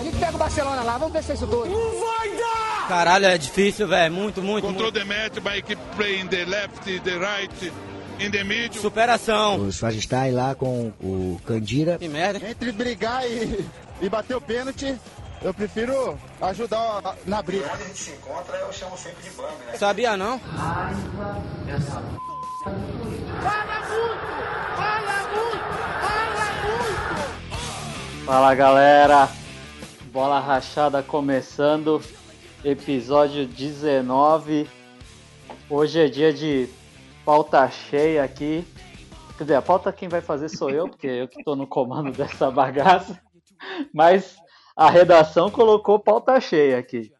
A gente pega o Barcelona lá, vamos ver se é isso tudo. Não vai dar! Caralho, é difícil, velho. Muito, muito. Control the match by keep playing the left, the right, in the middle. Superação. O Swazistai lá com o Candira. Que merda. Entre brigar e, e bater o pênalti, eu prefiro ajudar na briga. Quando a gente se encontra, eu chamo sempre de bang, né? Sabia não? Fala muito! Fala muito! Fala muito! Fala galera, bola rachada começando, episódio 19. Hoje é dia de pauta cheia aqui. Quer dizer, a pauta quem vai fazer sou eu, porque eu que tô no comando dessa bagaça. Mas a redação colocou pauta cheia aqui.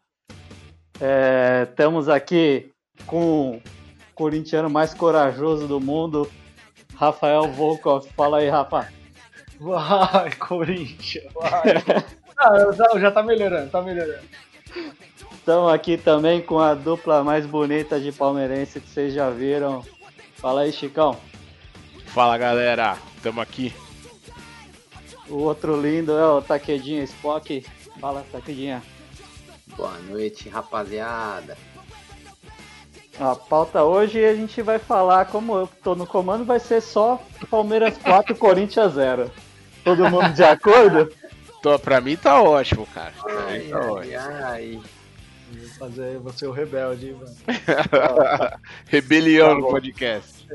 É, estamos aqui com o corintiano mais corajoso do mundo, Rafael Volkov. Fala aí, Rafa. Vai, Corinthians, vai. ah, já, já tá melhorando, tá melhorando. Estamos aqui também com a dupla mais bonita de palmeirense que vocês já viram. Fala aí, Chicão. Fala galera, tamo aqui. O outro lindo é o Taquedinha Spock. Fala, Taquedinha. Boa noite, rapaziada. A pauta hoje a gente vai falar, como eu tô no comando, vai ser só Palmeiras 4, Corinthians 0. Todo mundo de acordo? Tô, pra mim tá ótimo, cara. Pra Ai, mim tá ai, ótimo. ai. Vou fazer você o rebelde, hein, mano. Rebelião Tá no podcast.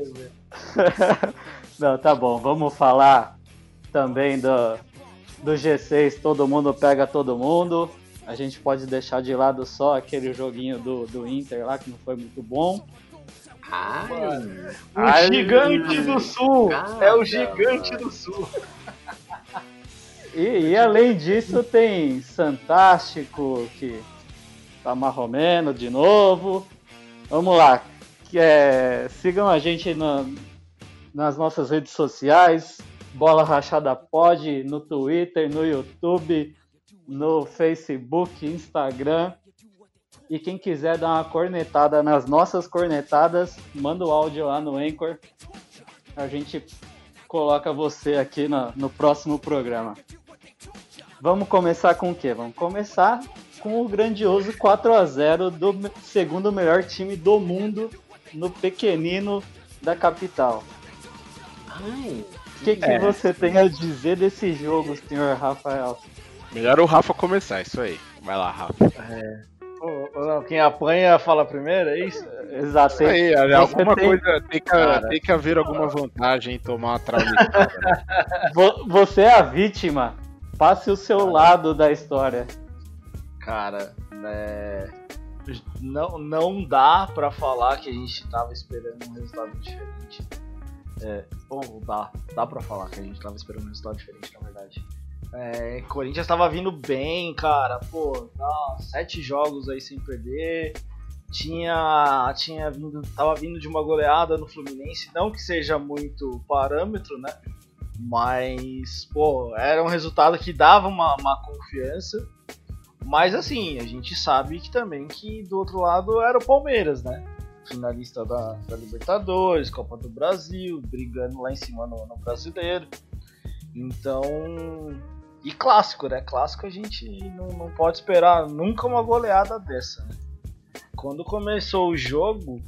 Não, tá bom. Vamos falar também do, do G6, todo mundo pega todo mundo. A gente pode deixar de lado só aquele joguinho do, do Inter lá, que não foi muito bom. Ai, O Ai, gigante do sul! É o gigante do sul! E, e além disso, tem Santástico, que tá marromeno de novo. Vamos lá. É, sigam a gente na- nas nossas redes sociais. Bola Rachada Pod, no Twitter, no YouTube, no Facebook, Instagram. E quem quiser dar uma cornetada nas nossas cornetadas, manda o áudio lá no Anchor. A gente coloca você aqui na- no próximo programa. Vamos começar com o quê? Vamos começar com o grandioso 4 a 0 do segundo melhor time do mundo no pequenino da capital. ai. O que, que É. você tem a dizer desse jogo, senhor Rafael? Melhor o Rafa começar, isso aí. Vai lá, Rafa. Ô, não, quem apanha fala primeiro, é isso? Exato. Aí, você alguma tem- coisa tem que, Cara. tem que haver alguma vantagem em tomar uma traulitada. vo- Você é a vítima. Passe o seu lado da história. Cara, né, não, não dá pra falar que a gente tava esperando um resultado diferente. É, ou dá, dá pra falar que a gente tava esperando um resultado diferente, na verdade. É, Corinthians tava vindo bem, cara. Pô, dá sete jogos aí sem perder. Tinha, tinha vindo, tava vindo de uma goleada no Fluminense, não que seja muito parâmetro, né? Mas, pô, era um resultado que dava uma, uma confiança. Mas assim, a gente sabe que também que do outro lado era o Palmeiras, né? Finalista da, da Libertadores, Copa do Brasil, brigando lá em cima no, no brasileiro. Então. E clássico, né? Clássico a gente não, não pode esperar nunca uma goleada dessa, né? Quando começou o jogo.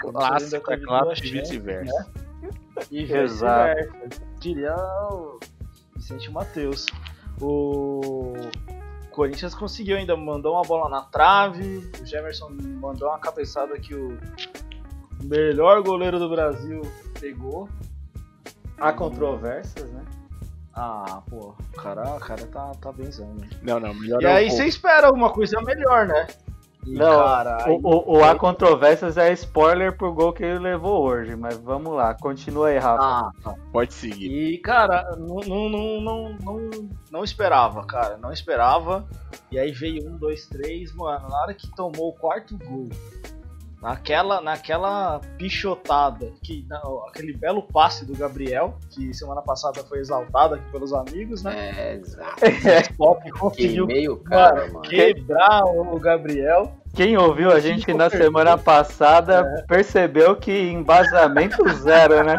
quando Clássico é clássico e chances, vice-versa. né? E Exato. Diria o Vicente Matheus. O Corinthians conseguiu ainda, mandou uma bola na trave. O Jefferson mandou uma cabeçada que o melhor goleiro do Brasil pegou. Há controvérsias, né? Ah, pô, o cara, o cara tá, tá benzão, né? Não, não, melhor E é aí você espera alguma coisa melhor, né? Não, O, o, o Há controvérsias é spoiler pro gol que ele levou hoje, mas vamos lá, continua aí, Rafa. Ah, tá. Pode seguir. E, cara, não, não, não, não, não, não esperava, cara. Não esperava. E aí veio um, dois, três, mano. Na hora que tomou o quarto gol, naquela, naquela pichotada, que, não, aquele belo passe do Gabriel, que semana passada foi exaltado aqui pelos amigos, né? É, exato. O Pop conseguiu Queimei o cara, mano. quebrar o Gabriel. Quem ouviu a gente na semana passada percebeu que embasamento zero, né?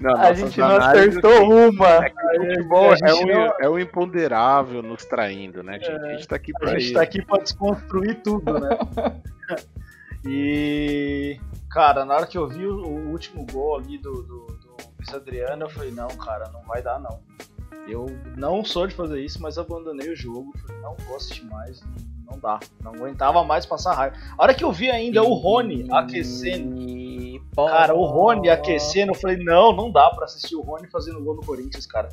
Não, A gente não acertou uma. É o futebol A é um, não- é um imponderável nos traindo, né, gente? A gente tá aqui A pra gente isso. tá aqui pra desconstruir tudo, né? e. Cara, na hora que eu vi o, o último gol ali do, do, do Luiz Adriano, eu falei, não, cara, não vai dar não. Eu não sou de fazer isso, mas abandonei o jogo. Falei, não vou assistir mais, não dá. Não aguentava mais passar raiva. A hora que eu vi ainda o Rony aquecendo. Cara, o Rony aquecendo, eu falei, não, não dá pra assistir o Rony fazendo gol no Corinthians, cara.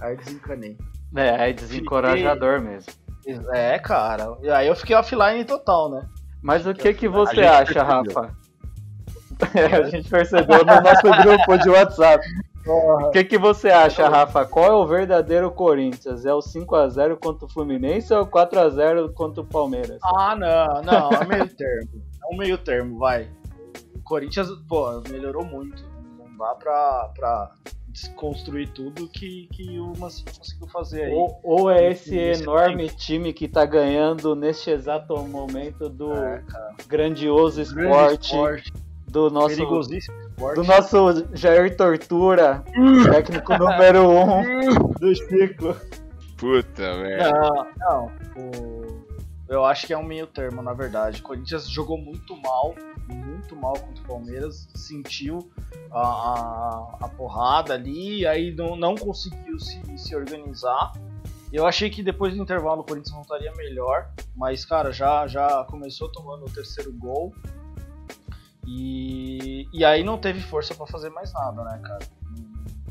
Aí desencanei. É, é desencorajador mesmo. É, cara. E aí eu fiquei offline total, né? Mas o que que você acha, percebeu. Rafa? É, a gente percebeu no nosso grupo de WhatsApp. O que que você acha, Rafa? Qual é o verdadeiro Corinthians? É o 5x0 contra o Fluminense ou o 4x0 contra o Palmeiras? Ah, não, não, é meio termo. É um meio termo, vai. O Corinthians, pô, melhorou muito. Não dá pra, pra desconstruir tudo que, que o Mancini conseguiu fazer aí. Ou, ou é esse enorme time que tá ganhando neste exato momento do É, grandioso esporte, esporte, do nosso perigosíssimo esporte. do nosso Jair Tortura, técnico número 1 um do Chico. Puta, velho. Não, não. O- Eu acho que é um meio termo, na verdade. O Corinthians jogou muito mal, muito mal contra o Palmeiras, sentiu a, a, a porrada ali, aí não, não conseguiu se, se organizar. Eu achei que depois do intervalo o Corinthians voltaria melhor, mas cara, já, já começou tomando o terceiro gol. E, e aí não teve força pra fazer mais nada, né, cara?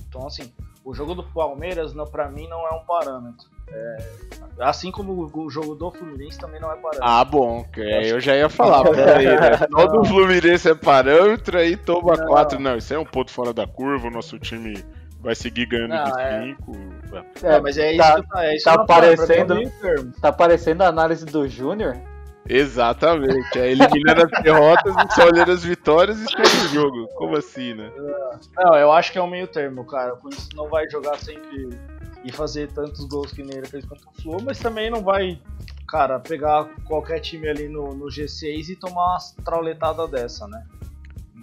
Então assim, o jogo do Palmeiras, pra mim, não é um parâmetro. É, assim como o jogo do Fluminense também não é parâmetro. Ah, bom, eu já ia falar. Peraí, né? Só do Fluminense é parâmetro, aí toma Não. 4. Não, isso aí é um ponto fora da curva, o nosso time vai seguir ganhando Não, de é. 5. Não, mas é isso tá, que tá, é isso tá mim é parecendo- meio termo. tá parecendo a análise do Júnior. Exatamente, é eliminando as derrotas e só olhando as vitórias e segue o jogo. Como assim, né? Não, eu acho que é um meio termo, cara. O Corinthians não vai jogar sempre e fazer tantos gols que nem ele fez contra o Flu, mas também não vai, cara, pegar qualquer time ali no, no G6 e tomar uma trauletada dessa, né?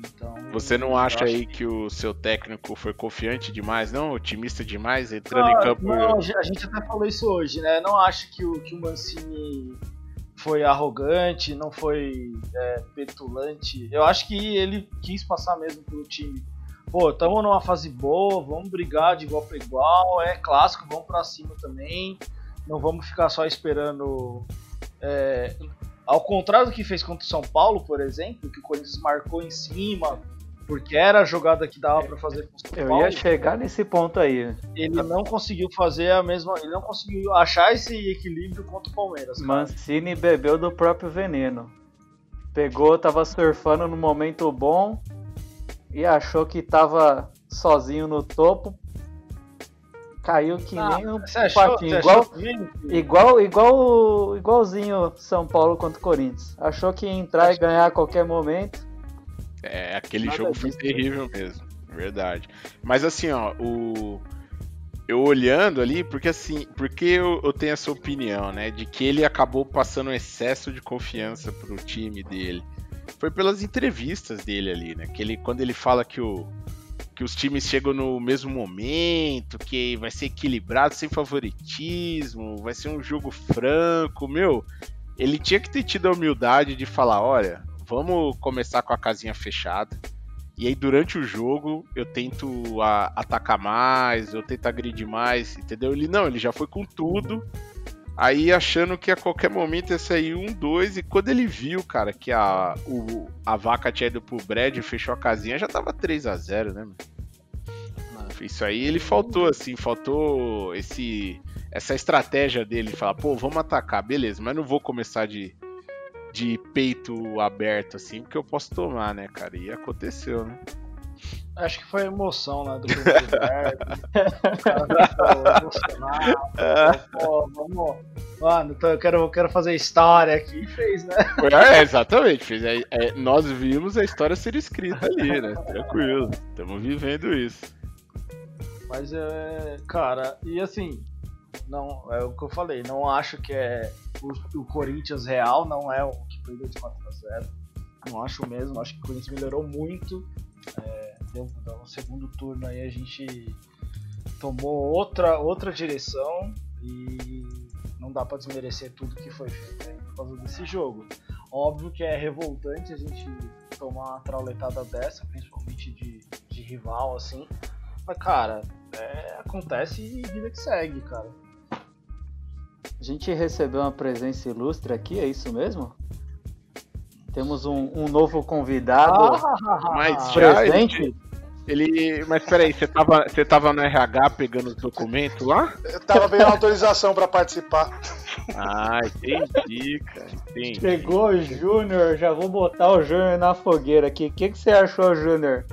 Então, Você não acha aí que o seu técnico foi confiante demais, não? Otimista demais, entrando Ah, em campo. Não, a gente até falou isso hoje, né? Não acho que o, que o Mancini foi arrogante, não foi é, petulante. Eu acho que ele quis passar mesmo pelo time. Pô, estamos numa fase boa, vamos brigar de igual para igual, é clássico, vamos pra cima também. Não vamos ficar só esperando. é, ao contrário do que fez contra o São Paulo, por exemplo, que o Corinthians marcou em cima, porque era a jogada que dava para fazer com o São Eu Paulo ia chegar nesse ponto aí. ele não conseguiu fazer a mesma. Ele não conseguiu achar esse equilíbrio contra o Palmeiras. cara. Mancini bebeu do próprio veneno. Pegou, tava surfando no momento bom e achou que tava sozinho no topo. Caiu que Ah, nem um patinho. você Igual, igual, igual, igualzinho São Paulo contra o Corinthians. Achou que ia entrar e ganhar a qualquer momento. É, aquele Nada jogo foi disso, terrível mesmo. Verdade. Mas assim, ó, o. Eu olhando ali, porque assim, porque eu, eu tenho essa opinião, né? De que ele acabou passando um excesso de confiança pro time dele. Foi pelas entrevistas dele ali, né? Que ele, quando ele fala que o. Que os times chegam no mesmo momento, que vai ser equilibrado, sem favoritismo, vai ser um jogo franco, meu. Ele tinha que ter tido a humildade de falar, olha, vamos começar com a casinha fechada. E aí, durante o jogo, eu tento a- atacar mais, eu tento agredir mais, entendeu? Ele não, ele já foi com tudo. Aí, achando que a qualquer momento ia sair um, dois. E quando ele viu, cara, que a, o- a vaca tinha ido pro Brad e fechou a casinha, já tava 3 a 0 né, mano? Isso aí ele faltou, assim, faltou esse essa estratégia dele, falar, pô, vamos atacar, beleza, mas não vou começar de, de peito aberto assim, porque eu posso tomar, né, cara? E aconteceu, né? Acho que foi a emoção, né? Do cara ficou emocionado. Pô, vamos. Mano, então eu quero, eu quero fazer história aqui. E fez, né? É, exatamente. Fez, é, é, nós vimos a história ser escrita ali, né? Tranquilo. Estamos vivendo isso. Mas é. Cara, e assim. Não, é o que eu falei. Não acho que é. O, o Corinthians real não é o que perdeu de 4x0. Não acho mesmo. Acho que o Corinthians melhorou muito. É, deu, no segundo turno aí a gente tomou outra, outra direção e não dá para desmerecer tudo que foi feito aí por causa desse jogo. Óbvio que é revoltante a gente tomar uma trauletada dessa, principalmente de, de rival assim. Mas cara, é, acontece e vida que segue, cara. A gente recebeu uma presença ilustre aqui, é isso mesmo? Temos um, um novo convidado Mas já presente. ele. Mas peraí, você tava, você tava no RH pegando os documentos lá? Eu tava pedindo autorização pra participar. Ah, entendi, cara. Entendi. Chegou o Júnior, já vou botar o Júnior na fogueira aqui. O que, que você achou, Júnior,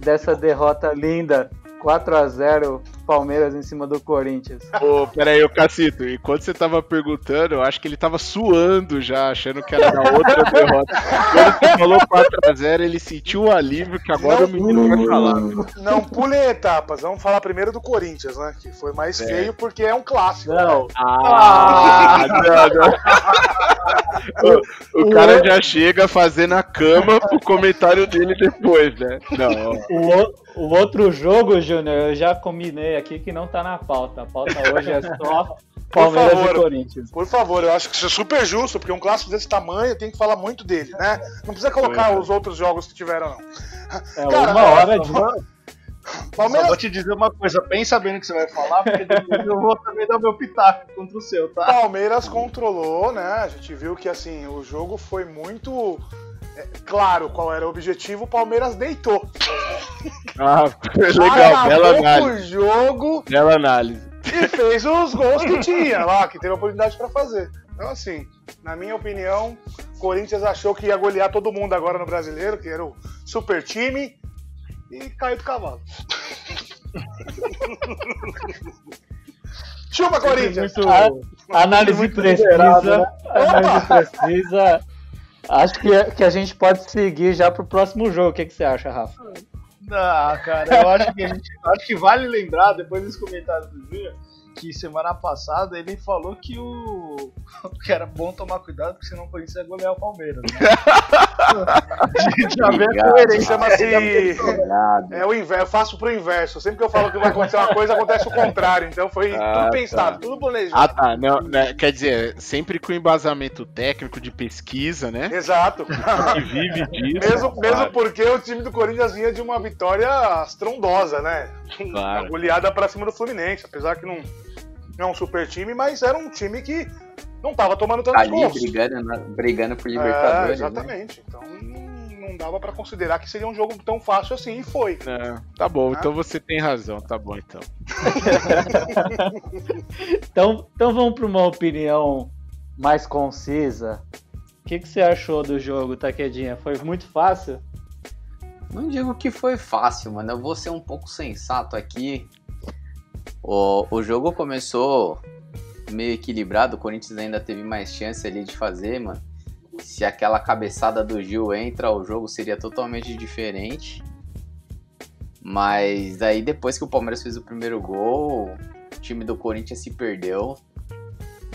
dessa derrota linda? 4 a 0 Palmeiras em cima do Corinthians. Ô, peraí, ô Cacito, enquanto você tava perguntando, eu acho que ele tava suando já, achando que era na outra derrota. Quando você falou 4x0, ele sentiu um alívio que agora o menino vai falar. Não pulem etapas, vamos falar primeiro do Corinthians, né? Que foi mais É. feio porque é um clássico. Não. Ah, não, não. O, o cara já chega fazendo a cama pro comentário dele depois, né? Não. O, o- o outro jogo, Júnior, eu já combinei aqui que não tá na pauta. A pauta hoje é só Palmeiras favor. e Corinthians. Por favor, eu acho que isso é super justo, porque um clássico desse tamanho tem que falar muito dele, né? Não precisa colocar os outros jogos que tiveram, não. É Cara, uma hora de. Só Palmeiras, vou te dizer uma coisa, bem sabendo que você vai falar, porque depois eu vou também dar meu pitaco contra o seu, tá? Palmeiras controlou, né? A gente viu que assim, o jogo foi muito é, claro qual era o objetivo, o Palmeiras deitou. Ah, legal, bela análise. o jogo Bela análise. e fez os gols que tinha lá, que teve a oportunidade pra fazer. Então, assim, na minha opinião, o Corinthians achou que ia golear todo mundo agora no brasileiro, que era o super time, e caiu do cavalo. Chupa, Corinthians! Muito, análise precisa. Análise precisa. Acho que, que a gente pode seguir já pro próximo jogo. O que, que você acha, Rafa? Ah, cara, eu acho que a gente. Acho que vale lembrar, depois dos comentários do Júnior, que semana passada ele falou que o. que era bom tomar cuidado, porque senão o Corinthians ia golear o Palmeiras. Né? Já vê a coerência. Chama-se. Obrigado. É o inverso, eu faço pro inverso. Sempre que eu falo que vai acontecer uma coisa, acontece o contrário. Então foi Ah, tudo tá. pensado, tudo Ah, planejado. tá. Não, né, quer dizer, sempre com embasamento técnico de pesquisa, né? Exato. Que vive disso. Mesmo, mesmo claro, porque o time do Corinthians vinha de uma vitória estrondosa, né? Claro. Uma goleada pra cima do Fluminense, apesar que não, não é um super time, mas era um time que não tava tomando Tá tantos ali gols. brigando, brigando por É, Libertadores. né? exatamente. Então não dava pra considerar que seria um jogo tão fácil assim, e foi. É, tá bom, Ah. então você tem razão, tá bom então. Então, então vamos para uma opinião mais concisa. O que, que você achou do jogo, Taquedinha? Foi muito fácil? Não digo que foi fácil, mano. Eu vou ser um pouco sensato aqui. O, o jogo começou meio equilibrado. O Corinthians ainda teve mais chance ali de fazer, mano. Se aquela cabeçada do Gil entra, o jogo seria totalmente diferente. Mas aí depois que o Palmeiras fez o primeiro gol, o time do Corinthians se perdeu.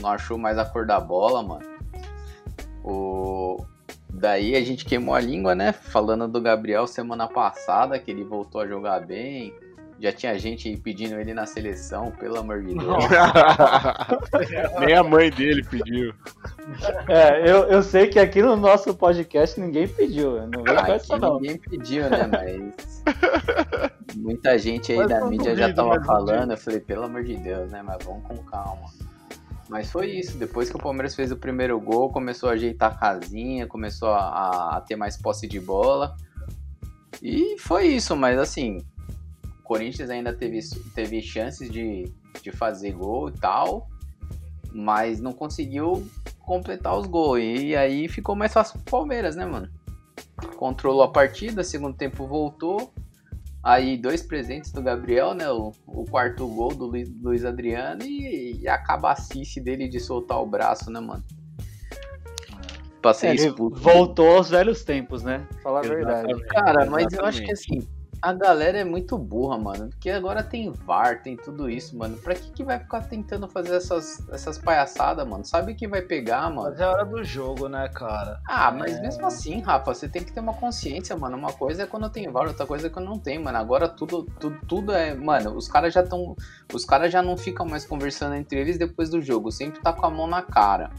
Não achou mais a cor da bola, mano. O, Daí a gente queimou a língua, né? Falando do Gabriel semana passada, que ele voltou a jogar bem. Já tinha gente pedindo ele na seleção, pelo amor de Deus. Nem a mãe dele pediu. É, eu, eu sei que aqui no nosso podcast ninguém pediu. Não vem com Aqui essa não. ninguém pediu, né? Mas. Muita gente aí Mas da não mídia já tava mas não falando. Eu falei, pelo amor de Deus, né? Mas vamos com calma. Mas foi isso. Depois que o Palmeiras fez o primeiro gol, começou a ajeitar a casinha, começou a, a ter mais posse de bola. E foi isso, mas assim. O Corinthians ainda teve, teve chances de, de fazer gol e tal. Mas não conseguiu completar os gols. E aí ficou mais fácil pro Palmeiras, né, mano? Controlou a partida, segundo tempo voltou. Aí, dois presentes do Gabriel, né? O, o quarto gol do Luiz, Luiz Adriano e, e a cabacice dele de soltar o braço, né, mano? Pra ser Ele expulso. voltou aos velhos tempos, né? Falar a verdade. Cara, mas eu acho que assim, a galera é muito burra, mano. Porque agora tem VAR, tem tudo isso, mano. Pra que, que vai ficar tentando fazer essas, essas palhaçadas, mano? Sabe que vai pegar, mano? Mas é hora do jogo, né, cara? Ah, mas É. mesmo assim, Rafa, você tem que ter uma consciência, mano. Uma coisa é quando tem VAR, outra coisa é quando não tem, mano. Agora tudo, tudo, tudo é. Mano, os caras já estão. Os caras já não ficam mais conversando entre eles depois do jogo. Sempre tá com a mão na cara.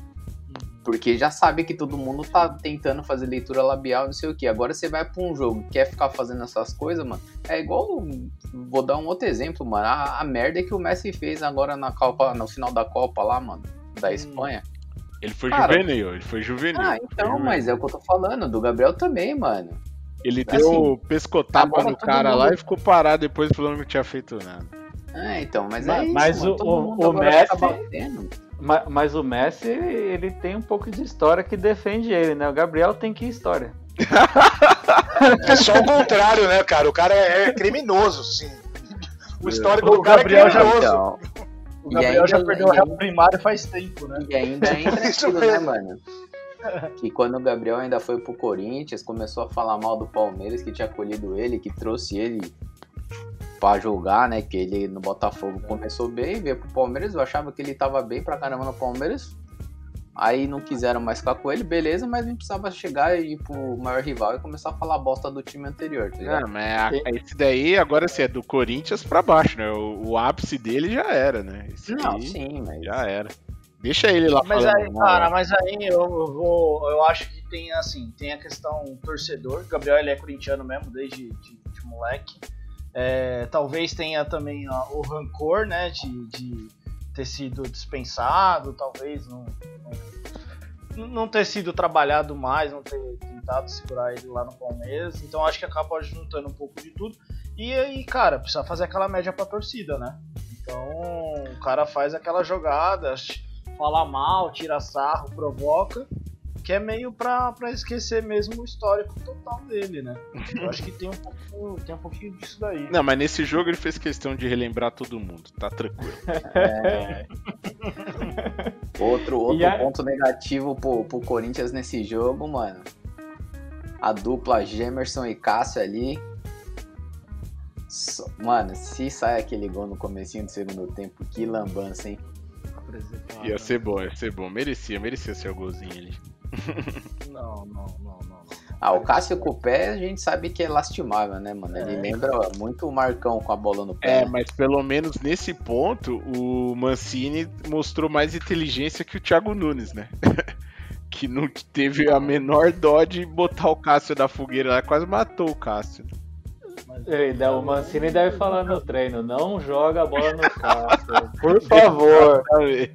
Porque já sabe que todo mundo tá tentando fazer leitura labial, não sei o que. Agora você vai pra um jogo e quer ficar fazendo essas coisas, mano. É igual. Vou dar um outro exemplo, mano. A, a merda que o Messi fez agora na Copa, no final da Copa lá, mano. Da Espanha. Ele foi Cara, juvenil, ele foi juvenil. Ah, então, mas é o que eu tô falando. Do Gabriel também, mano. Ele assim, deu pescotapa no cara mundo- lá e ficou parado depois falando que não tinha feito nada. É, então, mas, Mas- é isso, mas mano. o- Todo o- mundo o agora Messi- fica batendo. Ma- Mas o Messi, ele tem um pouco de história que defende ele, né? O Gabriel tem que história. É só o contrário, né, cara? O cara é, é criminoso, sim. O histórico O do cara Gabriel é já- criminoso. Então, O E Gabriel já ainda- perdeu o Real ainda- Primário faz tempo, né? E ainda entra Isso aquilo, né, mesmo. mano? Que quando o Gabriel ainda foi pro Corinthians, começou a falar mal do Palmeiras, que tinha acolhido ele, que trouxe ele pra jogar, né? Que ele no Botafogo começou bem, veio pro Palmeiras, eu achava que ele tava bem pra caramba no Palmeiras. Aí não quiseram mais ficar com ele, beleza, mas não precisava chegar e ir pro maior rival e começar a falar bosta do time anterior, tá ligado? Ah, mas esse daí agora assim, é do Corinthians pra baixo, né? O, o ápice dele já era, né? Esse Não, sim, mas. já era. Deixa ele lá Mas aí, cara, mas aí eu eu vou. Eu acho que tem assim, tem a questão torcedor. O Gabriel ele é corintiano mesmo, desde de, de moleque. É, talvez tenha também ó, o rancor, né? De, de ter sido dispensado, talvez não, não, não ter sido trabalhado mais, não ter tentado segurar ele lá no Palmeiras. Então acho que acaba juntando um pouco de tudo. E aí, cara, precisa fazer aquela média pra torcida, né? Então o cara faz aquela jogada, fala mal, tira sarro, provoca, que é meio pra, pra esquecer mesmo o histórico total dele, né? Eu acho que tem um, pouco, tem um pouquinho disso daí. Não, mas nesse jogo ele fez questão de relembrar todo mundo, tá tranquilo. É. Outro, outro a- ponto negativo pro, pro Corinthians nesse jogo, mano. A dupla Gemerson e Cássio ali. Mano, se sai aquele gol no comecinho do segundo tempo, que lambança, hein? Ia ser bom, ia ser bom. Merecia, merecia ser o golzinho ali. Não, não, não, não. Ah, o Cássio com o pé a gente sabe que é lastimável, né, mano? Ele É. lembra muito o Marcão com a bola no pé. É, mas pelo menos nesse ponto, o Mancini mostrou mais inteligência que o Thiago Nunes, né? que não teve a menor dó de botar o Cássio da fogueira lá, quase matou o Cássio. Ele, dá- o Mancini deve falar no treino, não joga a bola no Cássio. Por favor,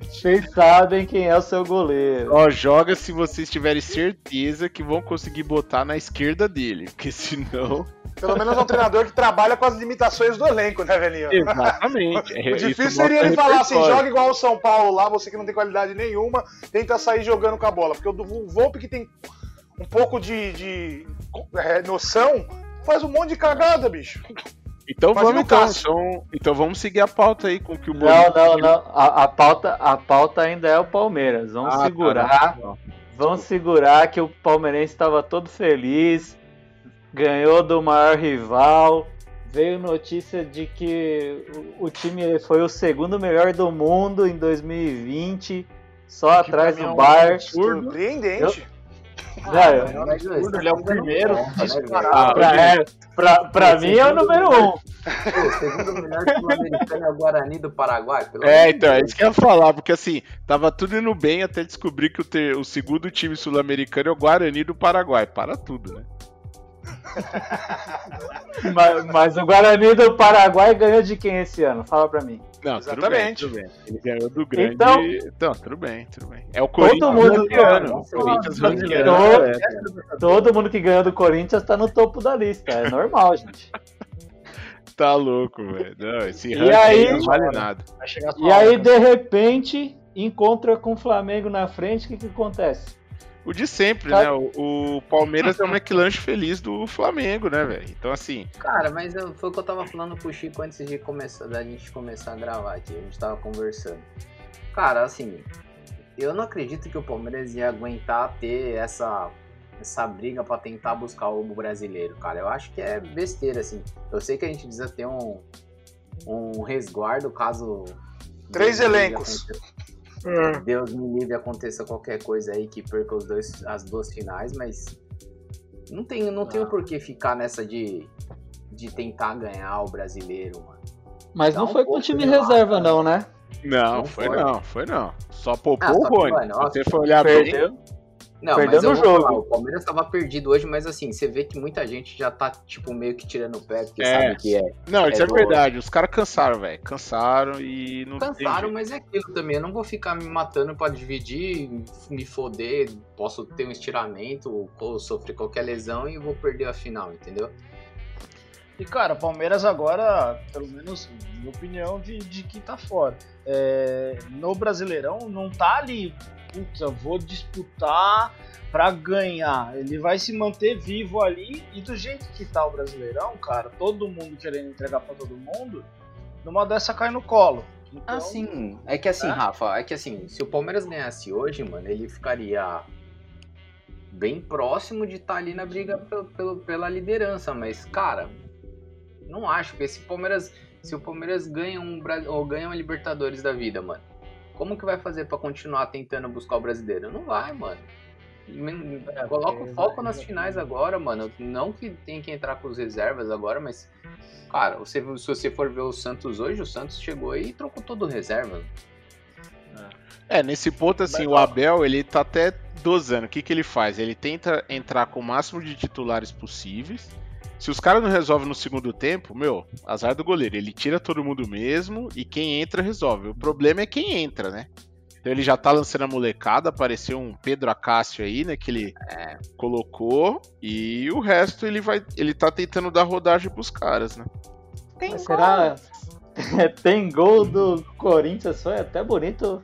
vocês sabem quem é o seu goleiro. Ó, joga se vocês tiverem certeza que vão conseguir botar na esquerda dele, porque senão. Pelo menos é um treinador que trabalha com as limitações do elenco, né, velhinho? Exatamente. O difícil seria ele falar assim: joga igual o São Paulo lá, você que não tem qualidade nenhuma, tenta sair jogando com a bola. Porque o Volpe que tem um pouco de, de, é, noção, faz um monte de cagada, bicho. Então Imagina vamos então, então. Então vamos seguir a pauta aí com que o Não, não, não. A, a pauta, a pauta ainda é o Palmeiras. Vamos Ah, segurar. tá. Vamos segurar que o palmeirense estava todo feliz. Ganhou do maior rival. Veio notícia de que o, o time foi o segundo melhor do mundo em 2020. Só atrás mim é do um Bar. Surpreendente. Não, eu- Ele é o primeiro disparado. Ah, pra, é, pra, pra mim é o número um. O segundo melhor sul-americano é o Guarani do Paraguai. É, então, é isso que eu ia falar, porque assim, tava tudo indo bem até descobrir que o, ter- o segundo time sul-americano é o Guarani do Paraguai. Para tudo, né? Mas, mas o Guarani do Paraguai ganhou de quem esse ano? Fala pra mim. Não, Exatamente. tudo bem, tudo bem. Ele ganhou do grande. Então- Então, tudo bem, tudo bem. É o Corinthians mundo- ranqueando, o Corinthians. Todo- É, Todo mundo que ganhou do Corinthians tá no topo da lista. É normal, gente. Tá louco, velho. Não, esse E ranking aí- não vale nada. E aí, de repente, encontra com o Flamengo na frente, o que, que acontece? O de sempre, Cara- né? O, o Palmeiras é o McLanche feliz do Flamengo, né, velho? Então, assim, Cara, mas eu- foi o que eu tava falando com o Chico antes de começar, da gente começar a gravar aqui. A gente tava conversando. Cara, assim, eu não acredito que o Palmeiras ia aguentar ter essa, essa briga pra tentar buscar o brasileiro, cara. Eu acho que é besteira, assim. Eu sei que a gente precisa ter um, um resguardo caso. Três Deus me aconteça- Deus me livre aconteça qualquer coisa aí que perca os dois, as duas finais, mas não tem, não tem o porquê ficar nessa de, de tentar ganhar o brasileiro, mano. Mas Dá não um foi com pouco time de reserva, lata. não, né? não, Não foi foi. não, foi não. Só poupou Ah, o só que, Rony. Se você for olhar bem, Perdeu. Não, Perdeu mas eu no vou jogo. falar, o Palmeiras tava perdido hoje, mas assim, você vê que muita gente já tá, tipo, meio que tirando o pé, porque É. sabe que é. Não, isso é, do- verdade. Os caras cansaram, velho. Cansaram e não tem Cansaram, mas é aquilo também. Eu não vou ficar me matando pra dividir, me foder. Posso ter um estiramento ou sofrer qualquer lesão e vou perder a final, entendeu? E cara, Palmeiras agora, pelo menos, minha opinião, de, de que tá fora. É, no Brasileirão não tá ali, putz, eu vou disputar pra ganhar. Ele vai se manter vivo ali e do jeito que tá o Brasileirão, cara, todo mundo querendo entregar pra todo mundo, numa dessa cai no colo. Então, Assim, é que assim, É? Rafa, é que assim, se o Palmeiras ganhasse hoje, mano, ele ficaria bem próximo de estar ali na briga pelo, pelo- pela liderança, mas, cara, não acho que esse Palmeiras, se o Palmeiras ganha um ou ganha uma Libertadores da vida, mano, como que vai fazer pra continuar tentando buscar o brasileiro? Não vai, mano. Men- Coloca o foco nas finais agora, mano. Não que tem que entrar com os reservas agora, mas Cara, você, se você for ver o Santos hoje, o Santos chegou aí e trocou todo o reserva. É, nesse ponto, assim, o Abel, ele tá até dosando. O que, que ele faz? Ele tenta entrar com o máximo de titulares possíveis. Se os caras não resolvem no segundo tempo, meu, azar do goleiro. Ele tira todo mundo mesmo e quem entra resolve. O problema é quem entra, né? Então ele já tá lançando a molecada, apareceu um Pedro Acácio aí, né, que ele colocou, e o resto ele vai, ele tá tentando dar rodagem pros caras, né? Mas será? Tem gol do Corinthians, foi até bonito.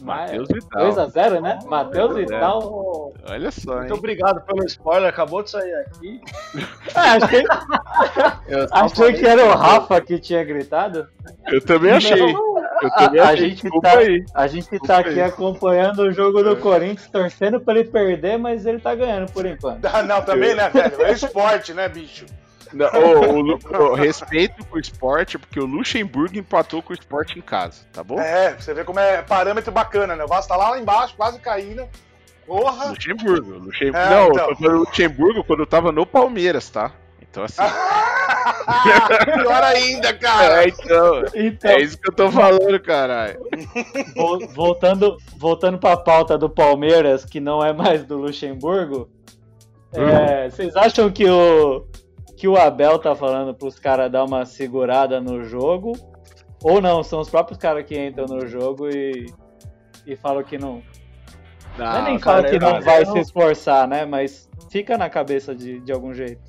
Matheus Vital. 2x0, né? Matheus É. Vital. Olha só, hein? Muito obrigado pelo spoiler, acabou de sair aqui. Ah, achei, achei que era o Rafa que tinha gritado. Eu também achei. Eu também a, a achei. gente Desculpa tá, aí. a gente tá Desculpa aqui aí. acompanhando o jogo do Corinthians, torcendo pra ele perder, mas ele tá ganhando por enquanto. Ah, não, também, né, velho? É esporte, né, bicho? Não, o Lu- ô, respeito pro esporte, porque o Luxemburgo empatou com o esporte em casa, tá bom? É, você vê como é parâmetro bacana, né? O Vasco tá lá, lá embaixo, quase caindo. Porra! Luxemburgo. Luxemburgo. É, não, então. eu Luxemburgo quando eu tava no Palmeiras, tá? Então assim. Pior ainda, cara! é, então. Então, É isso que eu tô falando, caralho. vol- voltando, voltando pra pauta do Palmeiras, que não é mais do Luxemburgo, é, vocês acham que o, que o Abel tá falando pros caras dar uma segurada no jogo? Ou não? São os próprios caras que entram no jogo e, e falam que não. Não, é nem cara, fala que não não- vai eu se esforçar, né? Mas fica na cabeça de, de algum jeito.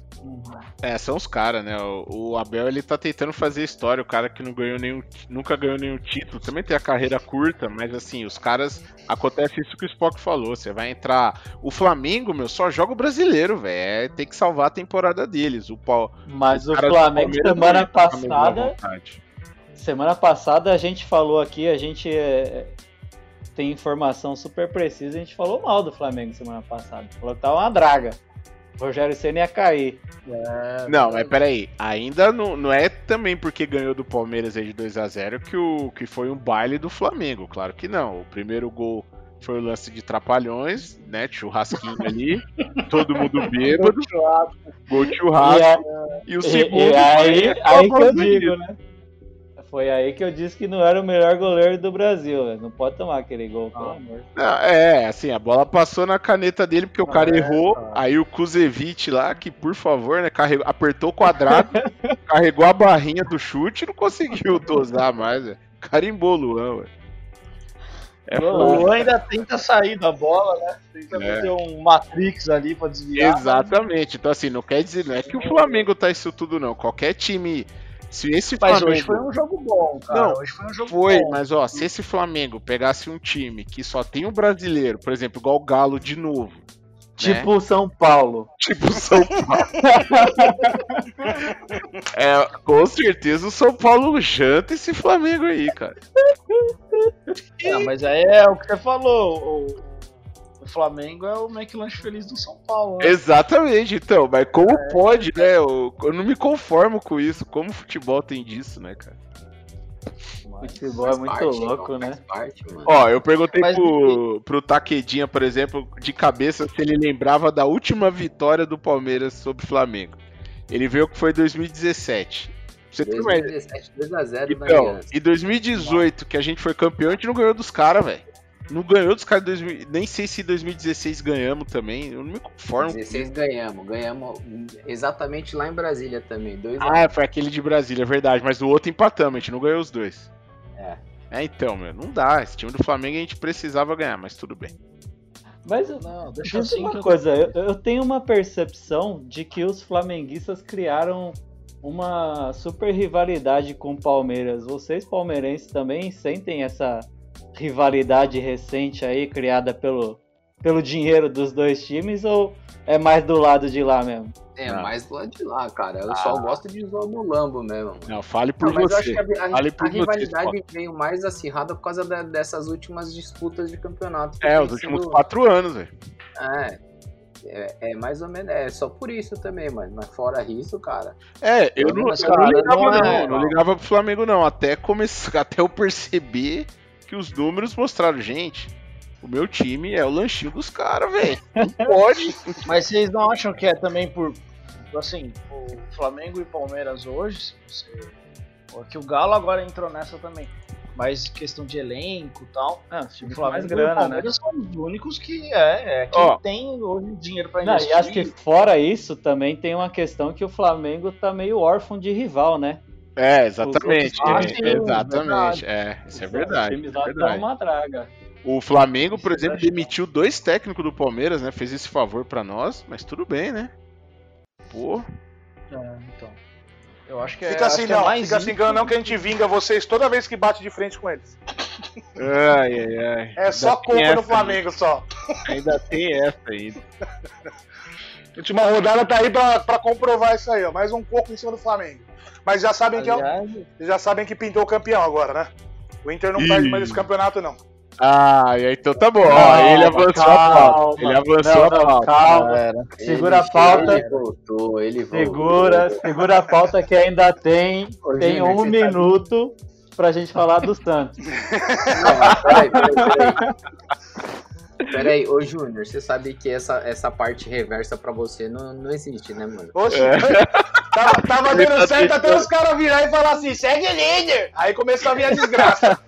É, são os caras, né? O, o Abel ele tá tentando fazer história, o cara que não ganhou nenhum, nunca ganhou nenhum título, também tem a carreira curta, mas assim, os caras acontece isso que o Spock falou, você vai entrar, o Flamengo, meu, só joga o brasileiro, velho, é, tem que salvar a temporada deles. O pau, Mas o do Flamengo semana mesma passada. Semana passada a gente falou aqui, a gente é, tem informação super precisa, a gente falou mal do Flamengo semana passada. Falou que tava uma draga. Rogério Senna ia cair. Não, mas peraí, ainda não, não é também porque ganhou do Palmeiras aí de 2 a 0 que, o, que foi um baile do Flamengo, claro que não. O primeiro gol foi o lance de trapalhões, né? Churrasquinho ali, todo mundo bêbado, gol de churrasco. E, a- E o segundo e aí, foi- aí que eu digo, né? Foi aí que eu disse que não era o melhor goleiro do Brasil. né? Não pode tomar aquele gol, pelo amor. Não, é, assim, a bola passou na caneta dele porque o cara errou. Aí o Kuzevic lá, que por favor, né, carregou, apertou o quadrado, carregou a barrinha do chute e não conseguiu dosar mais, velho. Carimbou o Luan, velho. É O. Luan ainda tenta sair da bola, né? Tenta É. fazer um Matrix ali pra desviar. Exatamente. Então, assim, não quer dizer, não é que o Flamengo tá isso tudo, não. Qualquer time Se esse Mas Flamengo... hoje foi um jogo bom, cara. Não, hoje foi um jogo Foi, bom. mas ó, se esse Flamengo pegasse um time que só tem um brasileiro, por exemplo, igual o Galo de novo. Tipo o São Paulo. Tipo o São Paulo. é, com certeza o São Paulo janta esse Flamengo aí, cara. É, mas aí é o que você falou. O, o Flamengo é o McLanche feliz do São Paulo. Né? Exatamente, então, mas como pode, né? Eu, eu não me conformo com isso. Como o futebol tem disso, né, cara? Futebol é muito parte, louco, não, né? parte. Ó, eu perguntei Mas- pro, pro Taquedinha, por exemplo, de cabeça, se ele lembrava da última vitória do Palmeiras sobre o Flamengo. Ele veio que foi em 2017. Pra Você tem uma ideia? 2017, 2x0 na Então, Aliança. em 2018, que a gente foi campeão, a gente não ganhou dos caras, velho. Não ganhou dos caras em 2000. Nem sei se em 2016 ganhamos também. Eu não me conformo. 16 ganhamos, ganhamos exatamente lá em Brasília também. 2 Ah, foi aquele de Brasília, é verdade. Mas o outro empatamos, a gente não ganhou os dois. É. É, então, meu, não dá. Esse time do Flamengo a gente precisava ganhar, mas tudo bem. Mas Não, deixa assim uma que eu- coisa, eu, eu tenho uma percepção de que os flamenguistas criaram uma super rivalidade com o Palmeiras. Vocês palmeirenses também sentem essa rivalidade recente aí criada pelo, pelo dinheiro dos dois times ou é mais do lado de lá mesmo? É, Ah. mais do lado de lá, cara. Eu só gosto de zoar o Mulambo mesmo. Não, fale por Não, mas eu acho você. que a, a- a você. rivalidade Spock. veio mais acirrada por causa da- dessas últimas disputas de campeonato. É, os últimos sido- quatro anos, velho. É, é, é mais ou menos. É só por isso também, mano. Mas fora isso, cara. É, eu não, eu não cara, ligava, não não, não ligava pro Flamengo, não. Até, começar, até eu perceber que os números mostraram, gente. O meu time é o lanchinho dos caras, velho. Não pode. Mas vocês não acham que é também por. Assim, o Flamengo e Palmeiras hoje, Que o Galo agora entrou nessa também. Mas questão de elenco e tal. Ah, os O Flamengo e o grana, né? Palmeiras são os únicos que é, é quem Ó. tem hoje dinheiro pra Não, investir. e acho que fora isso também tem uma questão que o Flamengo tá meio órfão de rival, né? É, exatamente. Os outros é, times, exatamente. É, isso é verdade. Os times é verdade. uma draga. O Flamengo, por exemplo, demitiu dois técnicos do Palmeiras, né? Fez esse favor pra nós, mas tudo bem, né? Pô. É, então. Eu acho que é. Fica acho assim que é não, mais fica assim não que a gente vinga vocês toda vez que bate de frente com eles. Ai, ai, ai. É só Ainda tem culpa do Flamengo só. ainda. Ainda tem essa ainda. A última rodada tá aí pra, pra comprovar isso aí, ó. Mais um coco em cima do Flamengo. Mas já sabem, que, é, Aliás, já sabem que pintou o campeão agora, né? O Inter não perde mais esse campeonato, não. Ah, e aí, então tá bom. Calma, ele avançou calma. a pauta. Ele avançou Não, a não, pauta. calma. galera. Segura a Ele- pauta. Ele voltou, ele voltou. Segura, segura a pauta que ainda tem, Ô, tem um tá- minuto pra gente falar do Santos. Não, peraí, peraí, peraí. Peraí, ô Júnior, você sabe que essa, essa parte reversa pra você não, não existe, né, mano? Oxe, É. tava, tava dando tá certo até os caras virar e falar assim, segue líder! Aí começou a vir a desgraça.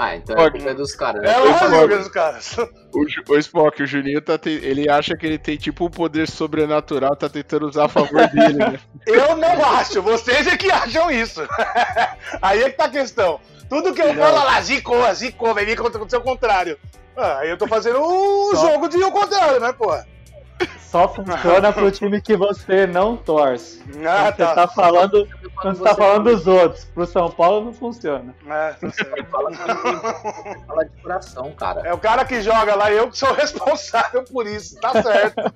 Ah, então a culpa é dos caras. né? É lógico que os caras. O, o Spock, o Juninho tá te- ele acha que ele tem tipo um poder sobrenatural, tá tentando usar a favor dele, né? Eu não acho, vocês é que acham isso. Aí é que tá a questão. Tudo que eu falo lá, zicou, zicou, vai vir acontecer o contrário. Ah, aí eu tô fazendo o Só- jogo de o contrário, né, pô? Só funciona pro time que você não torce. Ah, Quando você tá. tá falando, quando você tá falando dos outros, pro São Paulo não funciona. É, tá certo. Fala, fala de coração, cara. É o cara que joga lá, eu que sou responsável por isso, tá certo.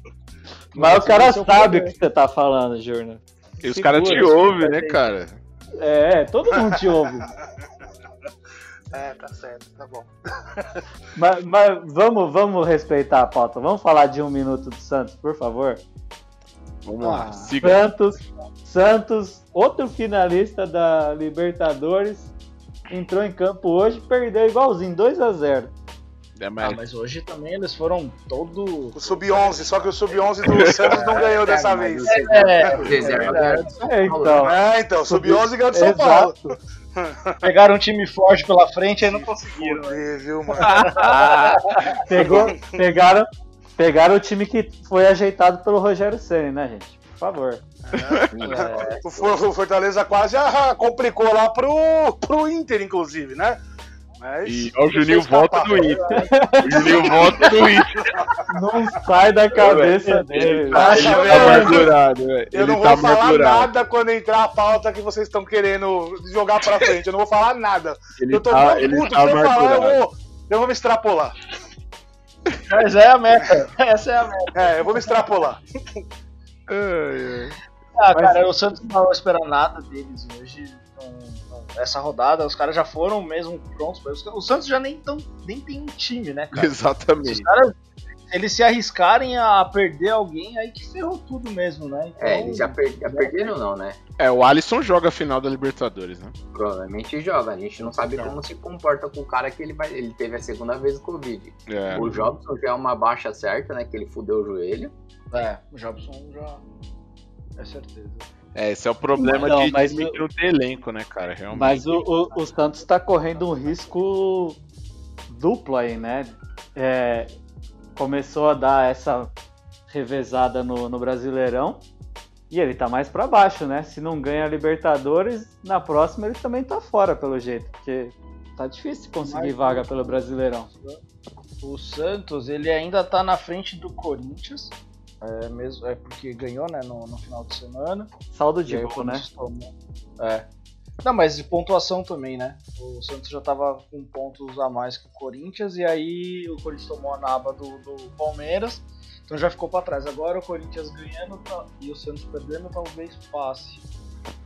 Mas o cara seu sabe o poder. que você tá falando, Júnior. E os caras te ouvem, né, cara? É, todo mundo te ouve. É, tá certo, tá bom. Mas, mas vamos, vamos respeitar a pauta. Vamos falar de um minuto do Santos, por favor. Vamos lá, Ah, siga. Santos, Santos, outro finalista da Libertadores, entrou em campo hoje, perdeu igualzinho, 2 a 0 É, Ah, mas... hoje também eles foram todo. O Sub-11, só que o Sub-11 do Santos não ganhou dessa vez. É, É, Paulo, então. É, então, Sub-11 ganhou de São Paulo. Pegaram um time forte pela frente e não conseguiram. Fuder, viu, mano? Pegou, pegaram, pegaram o time que foi ajeitado pelo Rogério Ceni, né, gente? Por favor. O For- o Fortaleza quase complicou lá pro, pro Inter, inclusive, né? Mas E ó, o Juninho volta do Inter. O Juninho volta do Inter. Não sai da cabeça dele. tá- Ele tá vendo? amargurado, velho. Eu Ele não tá vou falar nada quando entrar a pauta que vocês estão querendo jogar pra frente. Eu não vou falar nada. Ele eu tô tá- tão ele puto tá se eu falar, eu vou, eu vou me extrapolar. Mas é a meta. Essa é a meta. É, eu vou me extrapolar. Ah, cara, o Santos não vai esperar nada deles hoje. Então, essa rodada, os caras já foram mesmo prontos. O Santos já nem, tão, nem tem um time, né, cara? Exatamente. Os caras, eles se arriscarem a perder alguém, aí que ferrou tudo mesmo, né? Então, É, eles já, per já perderam não, né? É, o Alisson joga a final da Libertadores, né? Provavelmente joga. A gente não sabe como se comporta com o cara que ele vai. Ele teve a segunda vez o Covid. É. O Jobson já é uma baixa certa, né? Que ele fudeu o joelho. É, o Jobson já. É certeza. É, esse é o problema Não, de mas que não tem elenco, né, cara? Realmente. Mas o, o, o Santos tá correndo um risco duplo aí, né? É, começou a dar essa revezada no, no Brasileirão e ele tá mais pra baixo, né? Se não ganha a Libertadores, na próxima ele também tá fora, pelo jeito, porque tá difícil conseguir Mas- vaga pelo Brasileirão. O Santos, ele ainda tá na frente do Corinthians. É, mesmo, é porque ganhou, né, no, no final de semana. Saldo de gol, né? Tomou- É. Não, mas de pontuação também, né? O Santos já tava com pontos a mais que o Corinthians, e aí o Corinthians tomou a naba do, do Palmeiras, então já ficou pra trás. Agora o Corinthians ganhando tá- e o Santos perdendo talvez passe.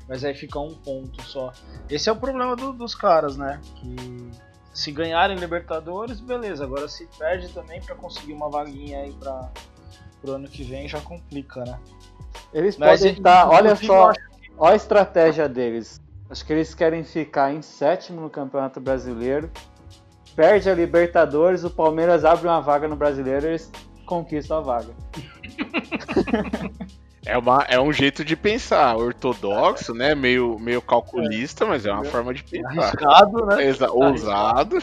Mas aí fica um ponto só. Esse é o problema do- dos caras, né? Que se ganharem Libertadores, beleza. Agora se perde também pra conseguir uma vaguinha aí pra, pro ano que vem, já complica, né? Eles Mas podem estar, olha inclusive, eu só, olha a estratégia deles. Acho que eles querem ficar em sétimo no Campeonato Brasileiro. Perde a Libertadores, o Palmeiras abre uma vaga no Brasileiro e eles conquistam a vaga. É, uma, é um jeito de pensar, ortodoxo, né? Meio, meio calculista, mas é uma forma de pensar. Arriscado, né? Ousado.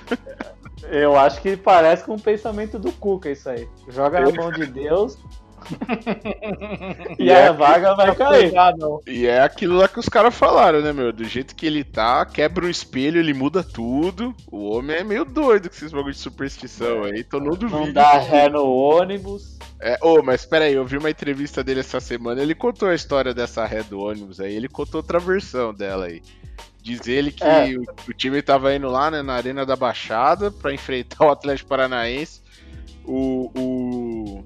Eu acho que parece com o pensamento do Cuca isso aí. Joga na mão de Deus e a vaga vai cair. E é aquilo lá que os caras falaram, né, meu? Do jeito que ele tá, quebra o espelho, ele muda tudo. O homem é meio doido com esses bagulho de superstição aí, então não duvido. Não dá ré no ônibus. É, ô, mas pera aí, eu vi uma entrevista dele essa semana, ele contou a história dessa ré do ônibus aí, ele contou outra versão dela aí. Diz ele que É. o, o time tava indo lá, né, na Arena da Baixada pra enfrentar o Atlético Paranaense. O, o,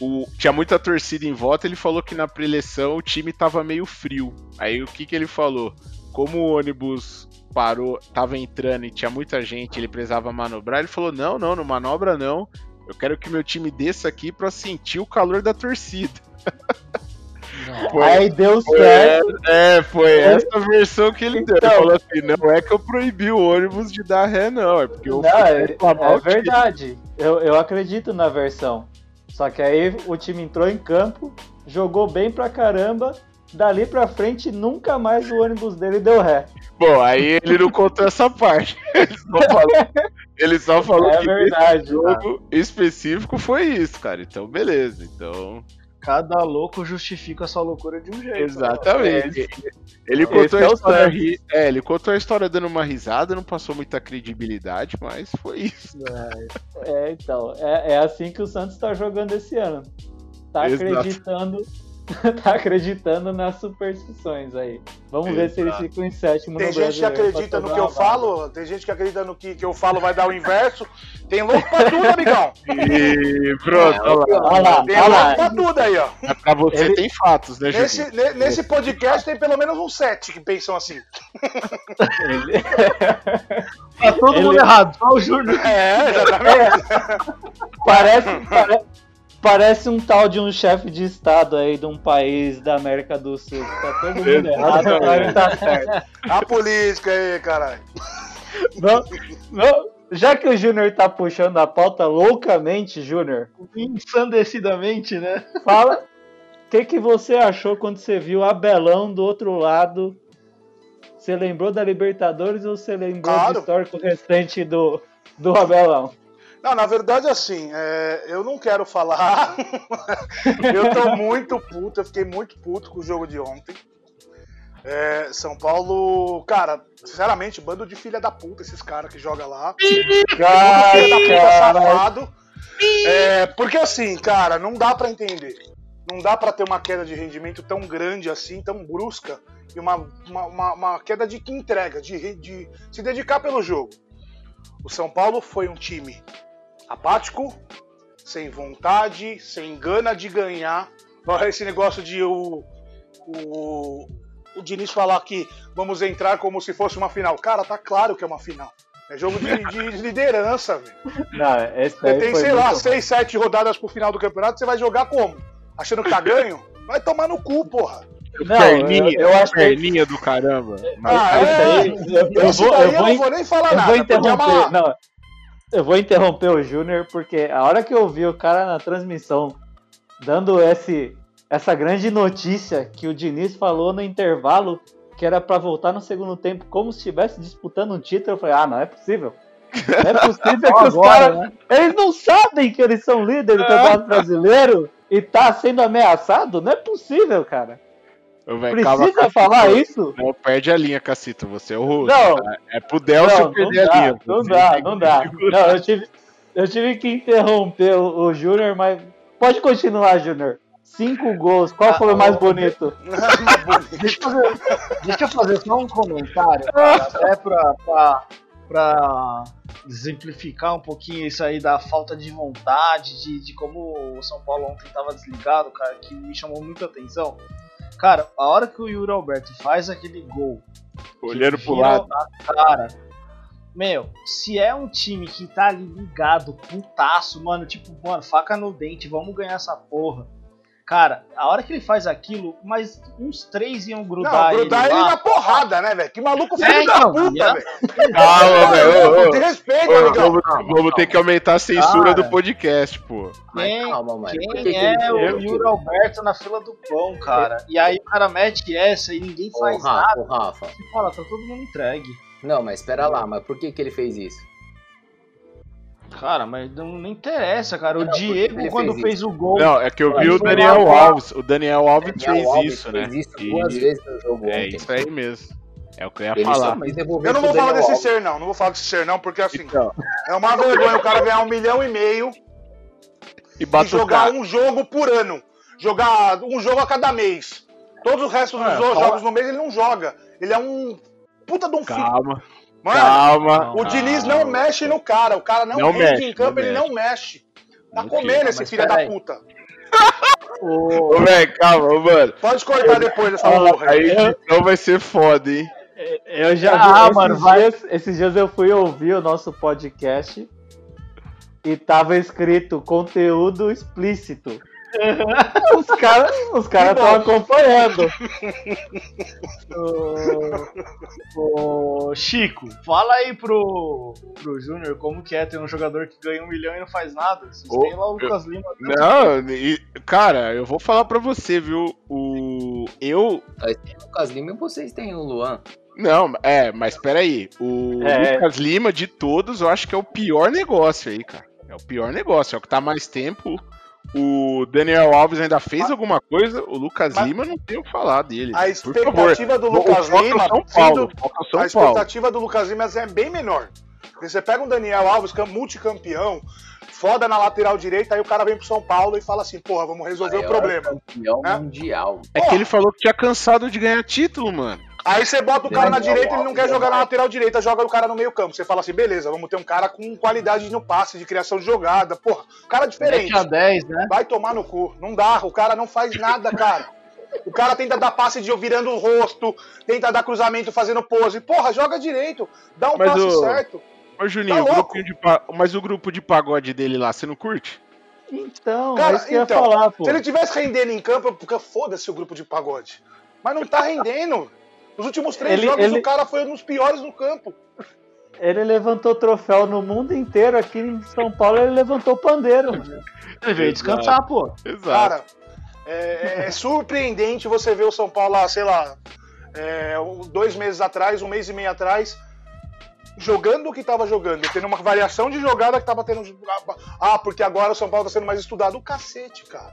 o- tinha muita torcida em volta, ele falou que na preleção o time tava meio frio. Aí o que que ele falou? Como o ônibus parou, tava entrando e tinha muita gente, ele precisava manobrar, ele falou: "Não, não, não manobra não. Eu quero que meu time desça aqui pra sentir o calor da torcida". Foi- Aí deu foi certo. essa- é, foi essa versão que ele deu. Então- ele falou assim: não é que eu proibi o ônibus de dar ré, não. É porque eu Não, é, é verdade. Eu, eu acredito na versão. Só que aí o time entrou em campo, jogou bem pra caramba. Dali pra frente, nunca mais o ônibus dele deu ré. Bom, aí ele não contou essa parte. Ele só falou, ele só falou É que verdade, jogo específico foi isso, cara. Então, beleza. Então, Cada louco justifica a sua loucura de um jeito. exatamente. Ele Esse contou, é a história, ri- é, ele contou a história dando uma risada, não passou muita credibilidade, mas foi isso. É, então. É, é assim que o Santos tá jogando esse ano. Tá Exato. acreditando. tá acreditando nas superstições aí. Vamos ver se eles Exato. ficam em sétimo Tem no gente que acredita no que eu falo, tem gente que acredita no que, que eu falo vai dar o inverso. Tem louco pra tudo, amigão. E pronto, olha lá. Olha lá, Tem olha lá. louco pra tudo aí, ó. Mas Pra você Ele- tem fatos, né, Nesse, Juninho? ne- nesse podcast tem pelo menos uns sete que pensam assim. Ele- Tá todo Ele- mundo errado, só o Júnior. É, exatamente. Parece, pare- parece um tal de um chefe de estado aí de um país da América do Sul. Tá todo mundo errado, agora ele tá certo. A política aí, caralho. Não, não, já que o Júnior tá puxando a pauta loucamente, Júnior, Ensandecidamente, né? fala o que, que você achou quando você viu Abelão do outro lado. Você lembrou da Libertadores ou você lembrou Claro. do histórico recente do, do Abelão? Não, na verdade, assim, é, eu não quero falar. eu tô muito puto, eu fiquei muito puto com o jogo de ontem. É, São Paulo, cara, sinceramente, bando de filha da puta, esses caras que jogam lá. Cara, filha da puta safado. É, porque assim, cara, não dá pra entender. Não dá pra ter uma queda de rendimento tão grande assim, tão brusca, e uma, uma, uma- uma queda de que entrega, de, de se dedicar pelo jogo. O São Paulo foi um time apático, sem vontade, sem gana de ganhar. Olha Esse negócio de o, o, o Diniz falar que vamos entrar como se fosse uma final. Cara, tá claro que é uma final. É jogo de, de liderança, velho. Não, esse Você tem, foi sei lá, seis, sete rodadas pro final do campeonato, você vai jogar como? Achando que tá ganho? Vai tomar no cu, porra. Não, perninha, eu, eu acho que perninha do caramba. Ah, Isso é. aí, eu, eu vou, eu vou, não vou nem falar eu nada. vou é interromper. Não, eu vou interromper o Júnior porque a hora que eu vi o cara na transmissão dando esse, essa grande notícia que o Diniz falou no intervalo que era pra voltar no segundo tempo como se estivesse disputando um título, eu falei, ah, não é possível. Não é possível que os caras. né? Eles não sabem que eles são líderes do Campeonato Brasileiro e tá sendo ameaçado? Não é possível, cara. Ô, véi, Precisa calma, Cacito. falar isso? Não, perde a linha, Cacito. Você é o rosto. Não. tá? É pro Delcio Não, não perder a dá, linha. não dá, não dá. segurar. Não, eu tive, eu tive que interromper o, o Júnior, mas pode continuar, Júnior. Cinco gols, qual foi o mais bonito? Deixa eu fazer, deixa eu fazer só um comentário, cara, até pra, pra, pra exemplificar um pouquinho isso aí da falta de vontade, de, de como o São Paulo ontem tava desligado, cara, que me chamou muita atenção. Cara, a hora que o Yuri Alberto faz aquele gol, Olhando pro lado. cara, meu, se é um time que tá ali ligado, putaço, mano, tipo, mano, faca no dente, vamos ganhar essa porra. Cara, a hora que ele faz aquilo, mas uns três iam grudar, Não, grudar ele, lá. na porrada, né, velho? Que maluco filho É, da então, puta, velho. Calma, velho. ô, ô. Te respeita, Ô, amigão. Vamos, vamos ter que aumentar a censura Cara. do podcast, pô. Quem, calma, mano. Quem que é ele o Yuri Alberto na fila do pão, cara? E aí o cara mete essa e ninguém Ô, faz Rafa, nada. ô, Rafa. Você fala, tá todo mundo entregue. Não, mas espera lá, mas por que, que ele fez isso? Cara, mas não, não interessa, cara. O Não, Diego, quando fez fez, o gol. Não, é que eu vi o Daniel lá, Alves. O Daniel Alves Daniel fez Alves isso, fez né? isso E- duas vezes no jogo É ontem. isso aí mesmo. É o que eu ia Ele falar. Eu não vou falar desse Alves. ser, não. Não vou falar desse ser, não, porque assim, Então, é uma vergonha o cara ganhar um milhão e meio e e jogar um jogo por ano. Jogar um jogo a cada mês. Todos os restos dos É, jogos no mês ele não joga. Ele é um puta de um filho. Calma, Mano, calma. o Diniz não mexe no cara. O cara não, Não mexe, em campo, não ele mexe. não mexe. Tá Não comendo esse filho da puta. Ô, velho, calma, mano. Pode cortar depois dessa porra A aí. edição vai ser foda, hein? Eu já Ah, vi, mano, esses, vai. dias, esses dias eu fui ouvir o nosso podcast e tava escrito conteúdo explícito. Os caras os cara estão acompanhando. Ô, Chico, fala aí pro, pro Júnior como que é ter um jogador que ganha um milhão e não faz nada. Vocês têm lá o Lucas Lima. Não, e- cara, eu vou falar pra você, viu? O. Eu. Nós temos o Lucas Lima e vocês têm o Luan. Não, é, mas peraí. O É. Lucas Lima, de todos, eu acho que é o pior negócio aí, cara. É o pior negócio, é o que tá mais tempo. O Daniel Alves ainda fez alguma coisa, o Lucas Mas- Lima não tem o que falar dele. A expectativa do O Lucas foco é o Lima, São Paulo, o foco é o a São Paulo. expectativa do Lucas Lima é bem menor. Porque você pega um Daniel Alves, que é multicampeão, foda na lateral direita, aí o cara vem pro São Paulo e fala assim, porra, vamos resolver o Maior problema. Campeão É? mundial. É que ele falou que tinha cansado de ganhar título, mano. Aí você bota o cara na direita, ele não quer jogar na lateral direita, joga o cara no meio campo. Você fala assim, beleza, vamos ter um cara com qualidade no passe, de criação de jogada. Porra, cara diferente. 7 a 10, né? Vai tomar no cu. Não dá, o cara não faz nada, cara. O cara tenta dar passe de virando o rosto, tenta dar cruzamento fazendo pose. Porra, joga direito. Dá um Mas passe o- certo. Ô, Juninho, Tá o de pa- mas o grupo de pagode dele lá, você não curte? Então, Cara, é então, falar, pô. Se ele tivesse rendendo em campo, porque foda-se o grupo de pagode. Mas não tá rendendo. Nos últimos três Ele- jogos ele- o cara foi um dos piores no campo. Ele levantou troféu no mundo inteiro, aqui em São Paulo ele levantou pandeiro. Ele veio descansar, pô. Exato. Cara, é, é surpreendente você ver o São Paulo lá, sei lá, é, dois meses atrás, um mês e meio atrás, jogando o que tava jogando, tendo uma variação de jogada que tava tendo. Ah, porque agora o São Paulo tá sendo mais estudado. O cacete, cara.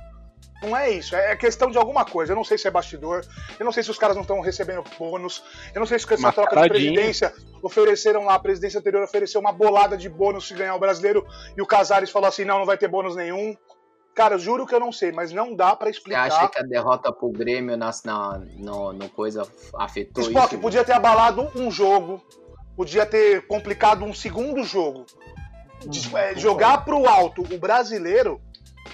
Não é isso, é questão de alguma coisa. Eu não sei se é bastidor, eu não sei se os caras não estão recebendo bônus, eu não sei se com essa troca de presidência ofereceram lá, a presidência anterior ofereceu uma bolada de bônus se ganhar o brasileiro e o Casares falou assim: não, não vai ter bônus nenhum. Cara, eu juro que eu não sei, mas não dá pra Você explicar. acha que a derrota pro Grêmio na, na- no, no coisa afetou Spock isso? podia ter abalado um jogo, podia ter complicado um segundo jogo. Des- é, jogar pro alto o brasileiro,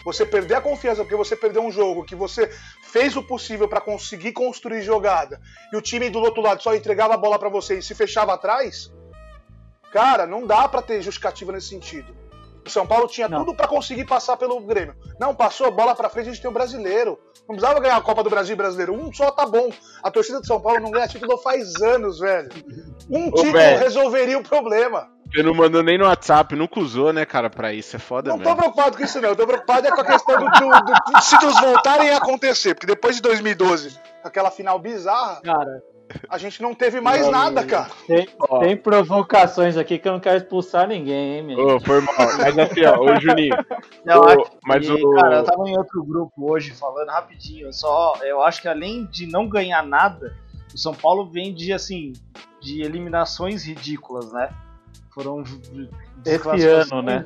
você perder a confiança porque você perdeu um jogo que você fez o possível pra conseguir construir jogada e o time do outro lado só entregava a bola pra você e se fechava atrás, cara, não dá pra ter justificativa nesse sentido. O São Paulo tinha tudo pra conseguir passar pelo Grêmio. Não, passou, bola pra frente, a gente tem o brasileiro. Não precisava ganhar a Copa do Brasil e brasileiro. Um só tá bom. A torcida de São Paulo não ganha título faz anos, velho. Um Ô, título velho. resolveria o problema. Você não mandou nem no WhatsApp, nunca usou, né, cara, pra isso. É foda Não tô mesmo. preocupado com isso, não. Eu tô preocupado é com a questão do, do- do- dos títulos voltarem a acontecer. Porque depois de 2012, aquela final bizarra, Cara, a gente não teve mais nada, cara. tem, tem provocações aqui que eu não quero expulsar ninguém, hein, meu? Ô, foi mal. Mas assim, ó, ô Juninho. Não, ô, acho mas o. cara, eu tava em outro grupo hoje falando rapidinho. Só, eu acho que além de não ganhar nada, o São Paulo vem de assim, de eliminações ridículas, né? Foram Esse ano, né?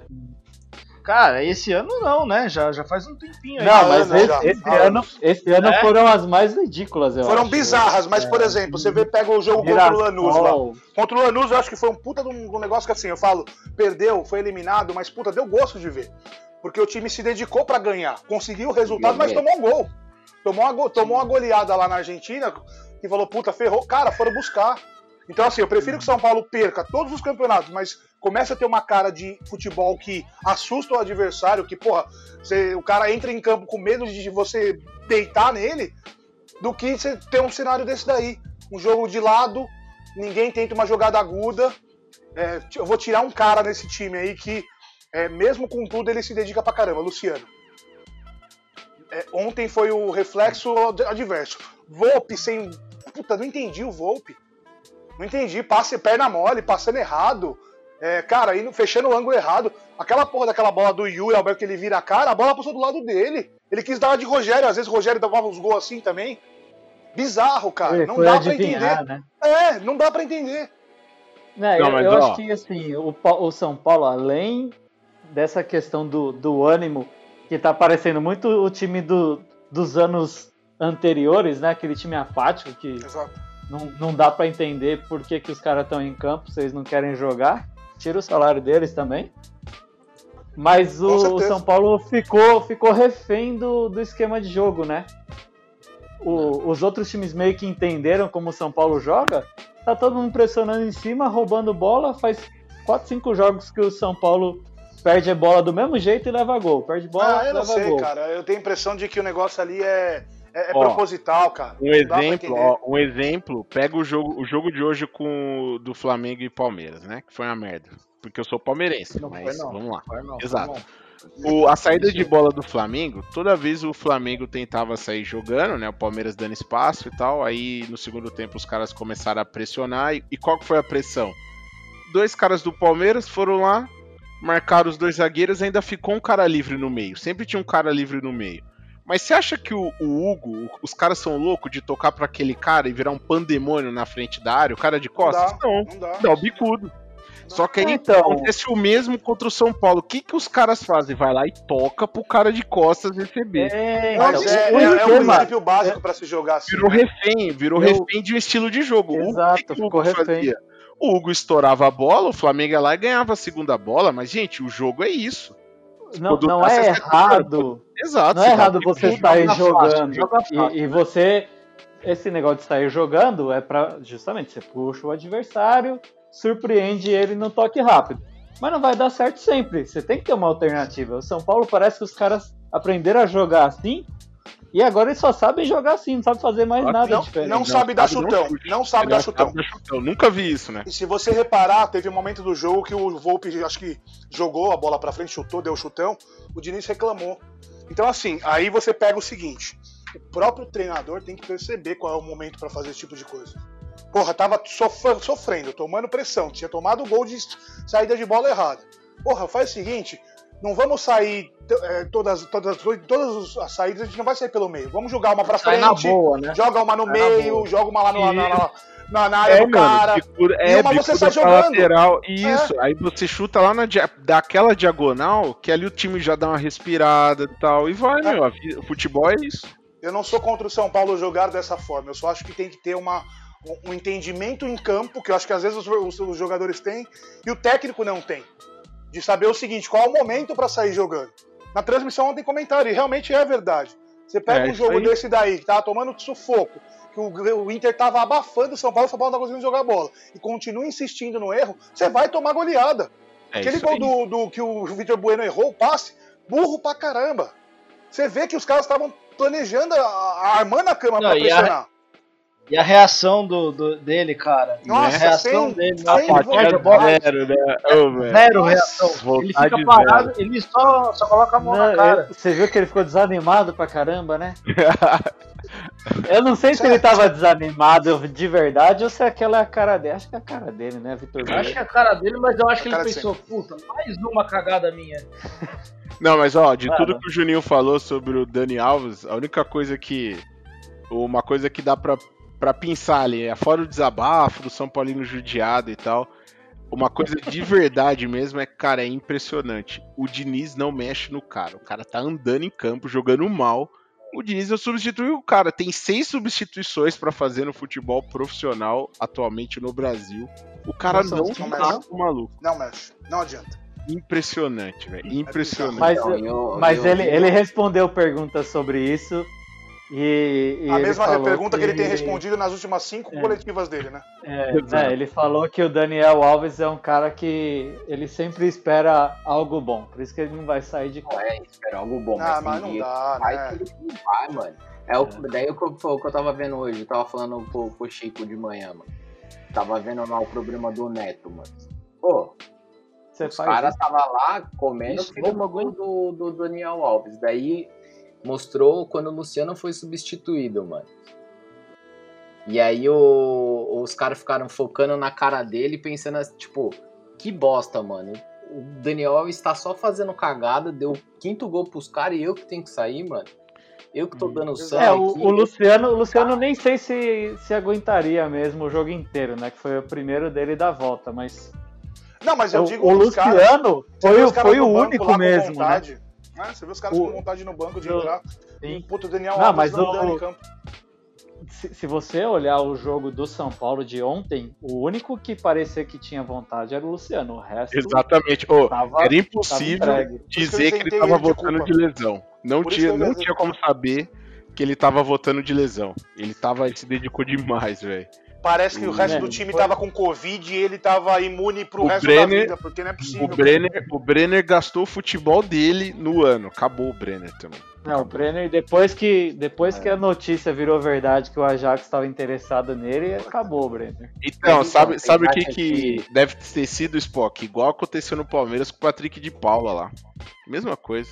Cara, esse ano não, né? Já, já faz um tempinho aí. Não, mas não, esse, esse Ah, ano, esse ano É? foram as mais ridículas, eu Foram acho. bizarras, mas, por exemplo, você vê, pega o jogo contra o Lanús lá. Mirassol. Contra o Lanús, eu acho que foi um puta de um, um negócio que assim, eu falo, perdeu, foi eliminado, mas puta, deu gosto de ver. Porque o time se dedicou pra ganhar, conseguiu o resultado, mas tomou um gol. Tomou uma, go- tomou uma goleada lá na Argentina e falou, puta, ferrou. Cara, foram buscar. Então, assim, eu prefiro que o São Paulo perca todos os campeonatos, mas comece a ter uma cara de futebol que assusta o adversário, que, porra, você- o cara entra em campo com medo de você deitar nele, do que você ter um cenário desse daí. Um jogo de lado, ninguém tenta uma jogada aguda. É, eu vou tirar um cara nesse time aí que, é, mesmo com tudo, ele se dedica pra caramba, Luciano. É, ontem foi o reflexo ad- adverso. Volpe sem. Puta, não entendi o Volpe. Não entendi. Passe perna mole, passando errado. É, cara, indo, fechando o ângulo errado. Aquela porra daquela bola do Yuri Alberto que ele vira a cara, a bola passou do lado dele. Ele quis dar uma de Rogério, às vezes o Rogério dava uns gols assim também. Bizarro, cara. Foi, não foi dá pra entender. né? É, não dá pra entender. Não, eu eu acho que assim, o, o São Paulo, além dessa questão do, do ânimo, que tá parecendo muito o time do, dos anos anteriores, né? Aquele time apático que Exato. Não, não dá pra entender por que, que os caras estão em campo, vocês não querem jogar. Tira o salário deles também. Mas o. São Paulo ficou, ficou refém do, do esquema de jogo, né? O- os outros times meio que entenderam como o São Paulo joga. Tá todo mundo pressionando em cima, roubando bola. Faz 4, 5 jogos que o São Paulo perde a bola do mesmo jeito e leva gol. Perde bola, Ah, eu não sei, gol. cara. Eu tenho a impressão de que o negócio ali é, é, é Ó, proposital, cara. Um exemplo, ó, um exemplo, pega o jogo, o jogo de hoje com o do Flamengo e Palmeiras, né? Que foi uma merda. Porque eu sou palmeirense, Não foi, mas não. vamos lá. Foi não, Exato. O- a saída de bola do Flamengo, toda vez o Flamengo tentava sair jogando, né? O Palmeiras dando espaço e tal. Aí no segundo tempo os caras começaram a pressionar. E, e qual que foi a pressão? Dois caras do Palmeiras foram lá, marcaram os dois zagueiros, ainda ficou um cara livre no meio. Sempre tinha um cara livre no meio. Mas você acha que o, o Hugo, os caras são loucos de tocar pra aquele cara e virar um pandemônio na frente da área, o cara de costas? dá, Não, não dá. dá o bicudo. Só que aí Então- acontece o mesmo contra o São Paulo. O que, que os caras fazem? Vai lá e toca pro cara de costas receber. É, Mas então, é, o é- é um princípio básico pra se jogar assim. Virou né? refém, virou Eu- refém de um estilo de jogo. Exato, o que que o ficou Hugo refém. fazia? O Hugo estourava a bola, o Flamengo ia lá e ganhava a segunda bola, mas, gente, o jogo é isso. Não, Quando não é 60 errado. Exato. Não é você errado você sair fácil, jogando. joga fácil. E, e você. Esse negócio de sair jogando é pra. Justamente, você puxa o adversário, surpreende ele no toque rápido. Mas não vai dar certo sempre. Você tem que ter uma alternativa. O São Paulo parece que os caras aprenderam a jogar assim. E agora eles só sabem jogar assim, não sabem fazer mais Não, nada Não, diferente. não sabe dar sabe, não chutão. Não sabe dar chutão. sabe dar chutão. Nunca vi isso, né? E se você reparar, teve um momento do jogo que o Volpe, acho que jogou a bola pra frente, chutou, deu chutão, o Diniz reclamou. Então, assim, aí você pega o seguinte: o próprio treinador tem que perceber qual é o momento pra fazer esse tipo de coisa. Porra, tava sof- sofrendo, tomando pressão, tinha tomado o gol de saída de bola errada. Porra, faz o seguinte: não vamos sair é, todas, todas, todas as saídas, a gente não vai sair pelo meio. Vamos jogar uma pra Sai frente, boa, né? joga uma no Sai meio, joga uma lá no, na, Isso. na, na, na área É, do mano, cara. e é, uma você sai jogando. lateral. Isso, aí você chuta lá na dia- daquela diagonal, que ali o time já dá uma respirada e tal. E vai, meu. a vi- O futebol é isso. Eu não sou contra o São Paulo jogar dessa forma. Eu só acho que tem que ter uma, um- entendimento em campo, que eu acho que às vezes os, os- os jogadores têm, e o técnico não tem. De saber o seguinte, qual é o momento pra sair jogando. Na transmissão ontem comentário, e realmente é verdade. Você pega É, um jogo aí. desse daí, que tava tomando sufoco, que o, o Inter tava abafando o São Paulo, o São Paulo não tá conseguindo jogar bola, e continua insistindo no erro, você vai tomar goleada. É Aquele gol do, do que o Vitor Bueno errou, o passe, burro pra caramba. Você vê que os caras estavam planejando, armando a cama Não, pra pressionar. E a reação do, do- dele, cara. Nossa, a reação sem- dele. na hora que perde a bola, Zero, né? Velho. Zero Nossa, reação. Ele fica parado, ele só, só coloca a mão Não, na cara. eu- você viu que ele ficou desanimado pra caramba, né? Eu não sei se ele tava desanimado de verdade ou se aquela é a cara dele. Acho que é a cara dele, né, Vitor? Eu acho que é a cara dele, mas eu acho que ele pensou, puta, mais uma cagada minha. Não, mas ó, de tudo que o Juninho falou sobre o Dani Alves, a única coisa que. Uma coisa que dá pra, pra pensar ali, é fora o desabafo do São Paulino judiado e tal. Uma coisa de verdade mesmo é, cara, é impressionante. O Diniz não mexe no cara. O cara tá andando em campo, jogando mal. O Diniz não substitui o cara. Tem seis substituições pra fazer no futebol profissional atualmente no Brasil. O cara Nossa, não não tá mexe. com maluco. Não mexe, não adianta. Impressionante, velho. Impressionante. Mas, eu- mas eu- ele, ele respondeu perguntas sobre isso. E, e a mesma pergunta que ele tem respondido nas últimas cinco É. coletivas dele, né? É, né, ele falou que o Daniel Alves é um cara que ele sempre espera algo bom. Por isso que ele não vai sair de casa. é, espera algo bom, Ah, mas, mas não dá, que vai né? que não vai, mano. É o, daí o que, eu, o que eu tava vendo hoje, eu tava falando com, com o Chico de manhã, mano. Tava vendo lá o problema do Neto, mano. Pô, Você os faz caras tava lá comendo o bagulho do, do Daniel Alves. Daí mostrou quando o Luciano foi substituído, mano. E aí o- os caras ficaram focando na cara dele, pensando, assim, tipo, que bosta, mano. O Daniel Alves tá só fazendo cagada, deu o quinto gol pros caras e eu que tenho que sair, mano. Eu que tô dando sangue. É, o, aqui. o Luciano, o Luciano nem sei se, se aguentaria mesmo o jogo inteiro, né? Que foi o primeiro dele da volta, mas. Não, mas eu o, digo o Luciano vê foi, foi o único mesmo, vontade, né? Você vê os caras O- com vontade no banco de o- entrar. Sim. Um puto Daniel Não, mas não o- dando em campo. Se, se você olhar o jogo do São Paulo de ontem, o único que parecia que tinha vontade era o Luciano. O resto Exatamente. Ô, tava, era impossível dizer que ele isentei tava ele de voltando culpa. de lesão. Não Por tinha, não tinha como saber que ele tava voltando de lesão. Ele tava, ele se dedicou demais, velho. Parece que o resto É, do time tava com Covid e ele tava imune pro O resto Brenner- da vida, porque não é possível. O Brenner, o Brenner gastou o futebol dele no ano. Acabou o Brenner também. Não, o Brenner, depois que, depois que a notícia virou verdade que o Ajax estava interessado nele, acabou o Brenner. Então, sabe, sabe o que, que deve ter sido, Spock? Igual aconteceu no Palmeiras com o Patrick de Paula lá. Mesma coisa.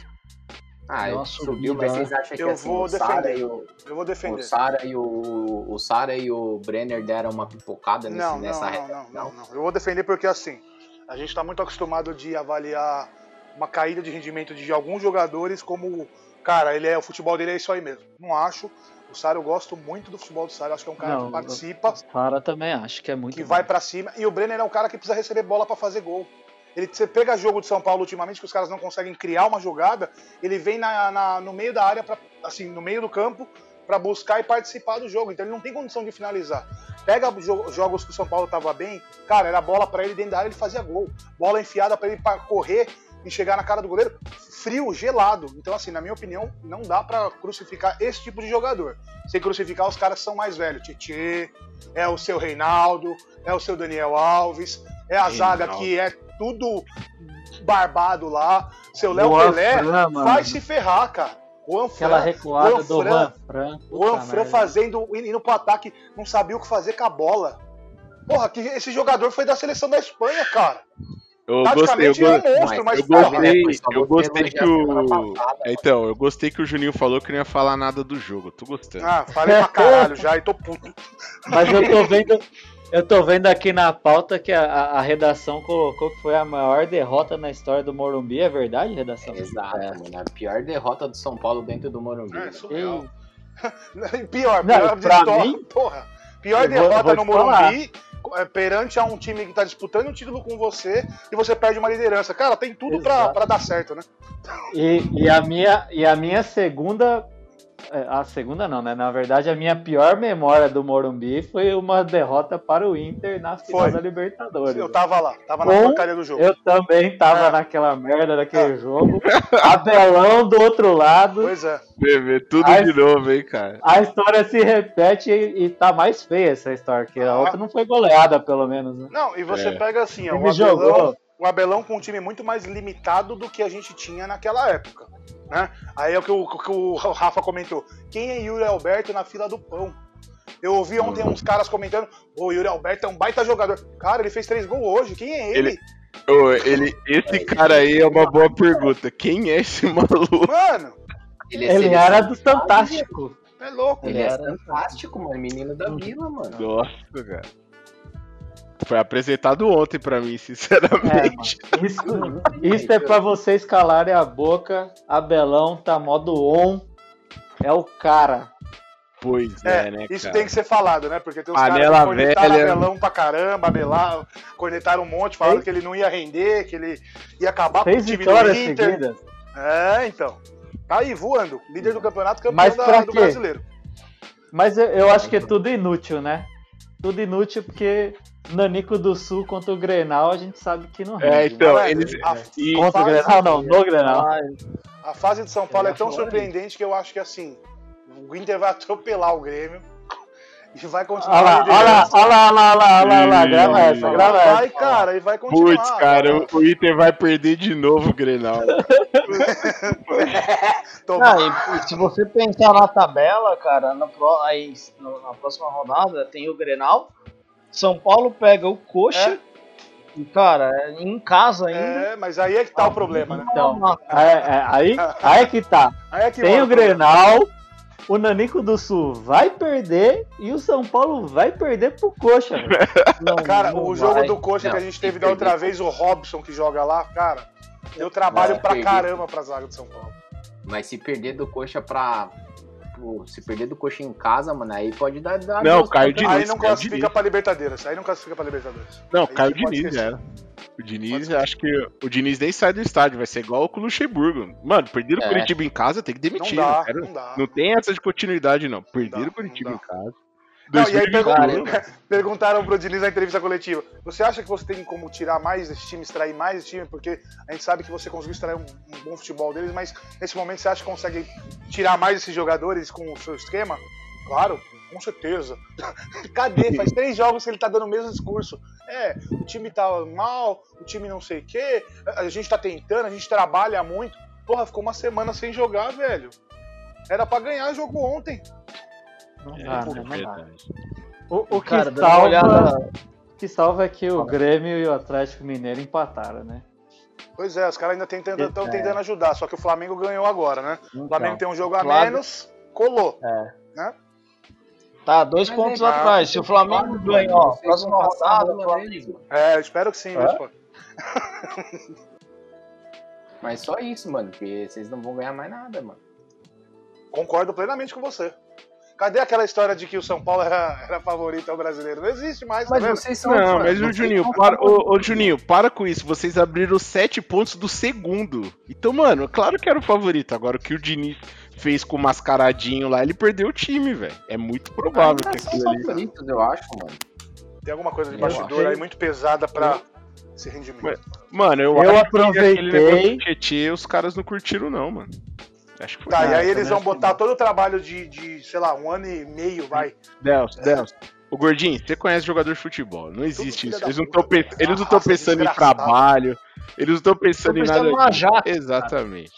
Ah, ele Nossa, subiu, mas vocês acham que Eu assim, vou o Sara defender. e o, Eu vou defender. o Sara e o, o Sara e o Brenner deram uma pipocada nesse, Não, não, nessa não, reta? não, não, não. Eu vou defender porque assim, a gente tá muito acostumado de avaliar uma caída de rendimento de alguns jogadores como, cara, ele é o futebol dele é isso aí mesmo. Não acho. O Sara, eu gosto muito do futebol do Sara, acho que é um cara Não, que participa, Para também acho que é muito que bom. vai pra cima, e o Brenner é um cara que precisa receber bola pra fazer gol. Ele, você pega jogo de São Paulo ultimamente que os caras não conseguem criar uma jogada, ele vem na, na- no meio da área, pra, assim, no meio do campo, pra buscar e participar do jogo. Então ele não tem condição de finalizar. Pega jo- jogos que o São Paulo tava bem, cara, era bola pra ele dentro da área, ele fazia gol. Bola enfiada pra ele correr e chegar na cara do goleiro, frio, gelado. Então, assim, na minha opinião, não dá pra crucificar esse tipo de jogador. Sem crucificar os caras são mais velhos. Tietê, é o seu Reinaldo, é o seu Daniel Alves, é a zaga Reinaldo. que é tudo barbado lá. Seu Léo Pelé Fran, mano. vai se ferrar, cara. Juan Aquela Fran, recuada Juan do Fran. Fran. Juan Fran merda. fazendo, indo pro ataque, não sabia o que fazer com a bola. Porra, que esse jogador foi da seleção da Espanha, cara. Eu gostei, eu, é um monstro, mas, eu gostei, eu gostei que o. passada, Então, eu gostei que o Juninho falou que não ia falar nada do jogo. Tô gostando. Ah, falei pra caralho já e tô puto. Mas eu tô vendo, Eu tô vendo aqui na pauta que a, a- a redação colocou que foi a maior derrota na história do Morumbi. É verdade, redação? Exato, mano. A pior derrota do São Paulo dentro do Morumbi. É, surreal. pior, Não, pior pra de mim- porra. Pior Eu vou- derrota vou no te falar. Morumbi é, perante a um time que tá disputando o título com você e você perde uma liderança. Cara, tem tudo pra, pra dar certo, né? E, e a minha, e a minha segunda. É, A segunda não, né? Na verdade, a minha pior memória do Morumbi foi uma derrota para o Inter na final Foi. da Libertadores. Eu tava lá, tava na Com- porcaria do jogo. Eu também tava É. naquela merda daquele jogo. Abelão do outro lado. Pois é. Bebê, tudo Ai, de novo, hein, cara. A história se repete e, e tá mais feia essa história, que a Ah. outra não foi goleada, pelo menos. Né? Não, e você É. pega assim, ó, Ele o Abelão, jogou. O Abelão com um time muito mais limitado do que a gente tinha naquela época. Né? Aí é o que o, que o Rafa comentou. Quem é Yuri Alberto na fila do pão? Eu ouvi ontem uns caras comentando, o Yuri Alberto é um baita jogador. Cara, ele fez três gols hoje. Quem é ele? Ele- Ô, ele, esse cara aí é uma boa pergunta. Quem é esse maluco? Mano, Ele, Ele era do Fantástico. é louco. Ele é fantástico, mano. Menino da vila, mano. Nossa, cara. Foi apresentado ontem pra mim, sinceramente. Isso, isso é pra vocês calarem a boca. Abelão tá modo on. É o cara. pois É, é, né, isso cara? tem que ser falado, né? Porque tem os Panela caras que cornetaram velha. Abelão pra caramba, Abelão, cornetaram um monte, falaram Fez- que ele não ia render, que ele ia acabar com o Fez time vitórias do Inter. seguidas. É, então. Tá aí, voando. Líder do campeonato, campeão Mas da- do quê? brasileiro. Mas eu, eu acho que é tudo inútil, né? Tudo inútil porque Nanico do Sul contra o Grenal a gente sabe que não É, rende. então, Não é, eles. a, e- Contra o Grenal não, no Grenal. a fase de São Paulo é tão achou surpreendente que eu acho que assim, o Inter vai atropelar o Grêmio e vai continuar Olha lá, olha lá, olha lá, olha lá, olha lá, olha lá, grava essa, grava Vai, essa. cara, e vai continuar. Putz, cara, o, o Inter vai perder de novo o Grenal. Não, se você pensar na tabela, cara, na, pro- aí, no- na próxima rodada tem o Grenal. São Paulo pega o Coxa. E, cara, em casa ainda. É, mas aí é que tá o problema, né? Então, é, é, aí, aí é que tá. Aí é que Tem o Grenal, o Nanico do Sul vai perder e o São Paulo vai perder pro Coxa. velho. Não, Cara, não o jogo vai. do Coxa que a Não, gente teve da outra perder. vez, o Robson que joga lá, cara, deu trabalho É, pra perder. caramba pra zaga de São Paulo. Mas se perder do coxa pra. Pro- Se perder do coxa em casa, mano, aí pode dar. dar Não, Caio. Diniz, Aí não Caio classifica Diniz. pra Libertadores. Aí não classifica pra Libertadores. Não, Aí Caio Diniz era. O Diniz, acho que o Diniz nem sai do estádio, vai ser igual o Luxemburgo. Mano, perderam o É. Curitiba em casa, tem que demitir. Não dá, não dá. não tem essa de continuidade, não. Perderam o Curitiba não em casa. Não, e aí 2021, pergun- perguntaram pro Diniz na entrevista coletiva: Você acha que você tem como tirar mais desse time, extrair mais desse time? Porque a gente sabe que você conseguiu extrair um, um bom futebol deles, mas nesse momento você acha que consegue tirar mais desses jogadores com o seu esquema? Claro, com certeza. Cadê? Faz três jogos que ele tá dando o mesmo discurso. É, o time tá mal, o time não sei o quê, a gente tá tentando, a gente trabalha muito. Porra, ficou uma semana sem jogar, velho. Era pra ganhar jogo ontem. Não É, dá, é né? Não dá. verdade. O, o que, Cara, salva, olhada. o que salva é que o Grêmio e o Atlético Mineiro empataram, né? Pois é, os caras ainda estão É. tentando ajudar, só que o Flamengo ganhou agora, né? O Flamengo tem um jogo a Flávio- menos, colou. Tá, dois Mas pontos é, atrás. Se o Flamengo ganhar, ó, próxima rodada, Flamengo. É, eu espero que sim, Hã? mas, pô. Mas só isso, mano, porque vocês não vão ganhar mais nada, mano. Concordo plenamente com você. Cadê aquela história de que o São Paulo era, era favorito ao brasileiro? Não existe mais, tá Mas vendo? vocês são. Não, mas o Juninho, para, ô, ô, Juninho, para com isso. Vocês abriram sete pontos do segundo. Então, mano, claro que era o favorito. Agora, o que o Diniz fez com o mascaradinho lá, ele perdeu o time, velho. É muito provável que são aquilo ali. favoritos, eu acho, mano. Tem alguma coisa de Eu bastidor achei- aí muito pesada pra esse rendimento. Mano, eu, Eu acho que aquele aproveitei- negócio Tietê, os caras não curtiram, não, mano. Acho que foi. Tá, e aí eles também vão botar todo o trabalho de, de, sei lá, um ano e meio, vai. Delcio, Delcio. O Gordinho, você conhece jogador de futebol. Não existe isso. Eles não puta, estão cara. eles não pensando em trabalho. Eles não estão pensando Tão em pensando nada. jaca, Exatamente.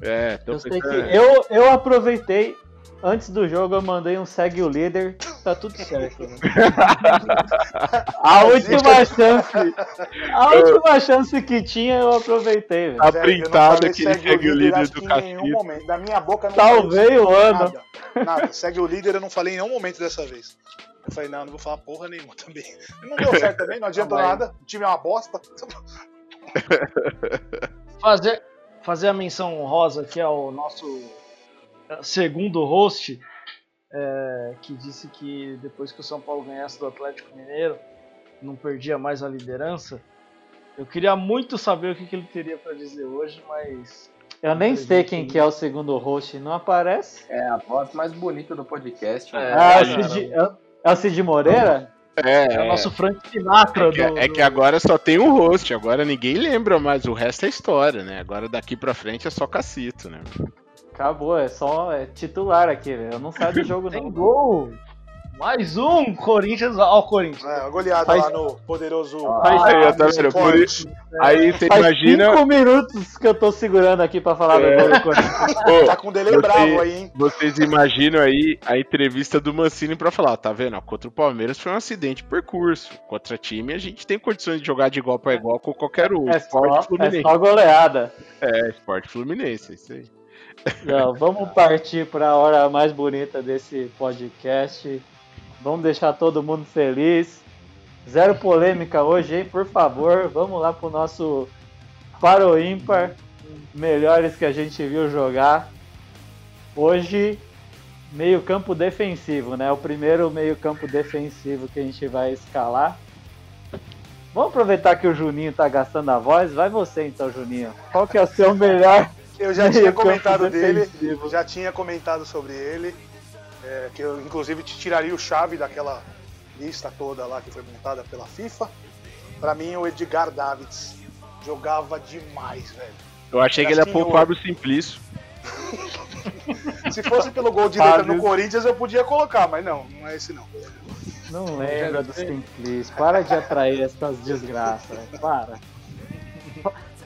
É, Eu sei que pensando. eu, eu aproveitei, antes do jogo eu mandei um segue o líder, tá tudo certo. né? A última chance, a última chance que tinha eu aproveitei, velho. Tá printado falei aquele segue o líder do que em nenhum Caxias. momento. Da minha boca não saiu o ano. Nada, nada. Segue o líder, eu não falei em nenhum momento dessa vez. Eu falei, não, não vou falar porra nenhuma também. Não deu certo também, não adiantou nada. O time é uma bosta. Fazer, fazer a menção honrosa aqui ao nosso eh, segundo host, eh, que disse que depois que o São Paulo ganhasse do Atlético Mineiro, não perdia mais a liderança. Eu queria muito saber o que, que ele teria para dizer hoje, mas Eu nem sei quem que é o segundo host, não aparece? É a voz mais bonita do podcast. É, ah, é o. Cid, é o- é Cid Moreira? É, é o nosso Frank Sinatra é que, do, é que agora só tem um host, agora ninguém lembra mais, o resto é história, né? Agora daqui pra frente é só cacito, né? Acabou, é só é titular aqui, velho. Eu não saio do jogo, Tem não. gol! Mais um Corinthians, ó, o Corinthians. É, uma goleada Faz- lá no poderoso. Faz- Aí, tá vendo? Por isso- aí você Faz imagina. cinco minutos que eu tô segurando aqui pra falar É. do gol do Corinthians. Ô, Tá com um delay Você- bravo aí, hein? Vocês imaginam aí a entrevista do Mancini pra falar, tá vendo? Contra o Palmeiras foi um acidente de percurso. Contra time a gente tem condições de jogar de igual pra igual com qualquer um. É só, Esporte é Fluminense. só goleada. É, esporte Fluminense, é isso aí. Não, vamos partir para a hora mais bonita desse podcast. Vamos deixar todo mundo feliz. Zero polêmica hoje, hein? Por favor, vamos lá pro nosso para o ímpar. Melhores que a gente viu jogar. Hoje, meio campo defensivo, né? O primeiro meio campo defensivo que a gente vai escalar. Vamos aproveitar que o Juninho tá gastando a voz. Vai você então, Juninho. Qual que é o seu melhor Eu já tinha comentado dele, já tinha comentado sobre ele. é, que eu inclusive te tiraria o chave daquela lista toda lá que foi montada pela FIFA. Pra mim, o Edgar Davids jogava demais, velho. Eu achei que ele ia pôr o. Fábio Simplício. Se fosse pelo gol de letra no Corinthians, eu podia colocar, mas não, não é esse não. Não lembra do Simplício. Para de atrair essas desgraças. velho. Para.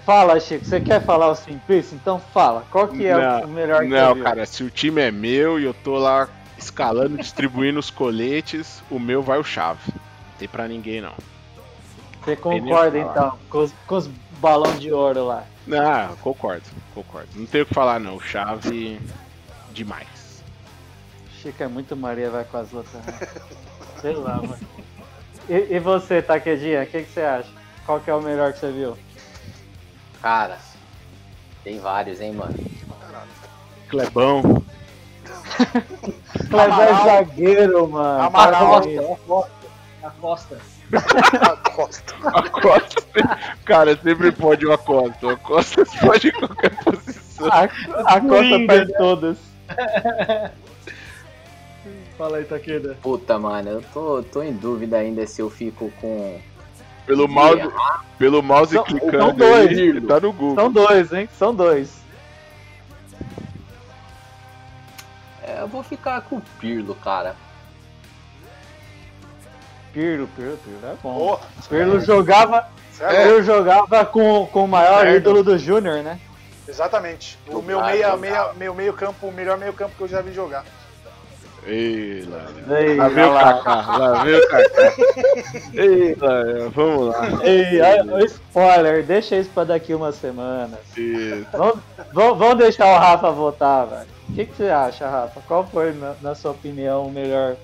Fa- Fala, Chico. Você quer falar o Simplício? Então fala. Qual que é Não, o melhor que Não, cara, se o time é meu e eu tô lá escalando, distribuindo os coletes, o meu vai o chave. Não tem pra ninguém, não. Você concorda então com os, com os balão de ouro lá? Não, concordo, concordo. Não tenho o que falar, não. Chave demais. Chico é muito Maria, vai com as outras. né? Sei lá, mano. E, e você, Taquedinha, o que, que você acha? Qual que é o melhor que você viu? Cara, tem vários, hein, mano. Clebão. Kleber é zagueiro, mano. Amaral. Parabéns. A Costa. Costa. A Costa. Cara, sempre pode o Acosta. O Acosta pode em qualquer posição. A, a Costa Coringa, tá em todas. Fala aí, Taqueda. Puta, mano, eu tô, tô em dúvida ainda se eu fico com. Pelo mouse, pelo mouse São- clicando. são dois. aí, tá no Google. São dois, hein? São dois. É, eu vou ficar com o Pirlo, cara. Pirlo, Pirlo, Pirlo é bom. Porra, Pirlo jogava? Pirlo jogava com, com o maior Certo. ídolo do Júnior, né? Exatamente. O meu meia, meia, meu meio campo, o melhor meio campo que eu já vi jogar. Ei, lá, lá. Ei, Lá vem o olha lá. Kaká, lá vem o Kaká. Ei, lá, vamos lá. Ei, olha spoiler, deixa isso pra daqui umas semanas. Isso. Vamos, deixar o Rafa votar, velho. O que, que você acha, Rafa? Qual foi, na, na sua opinião, o melhor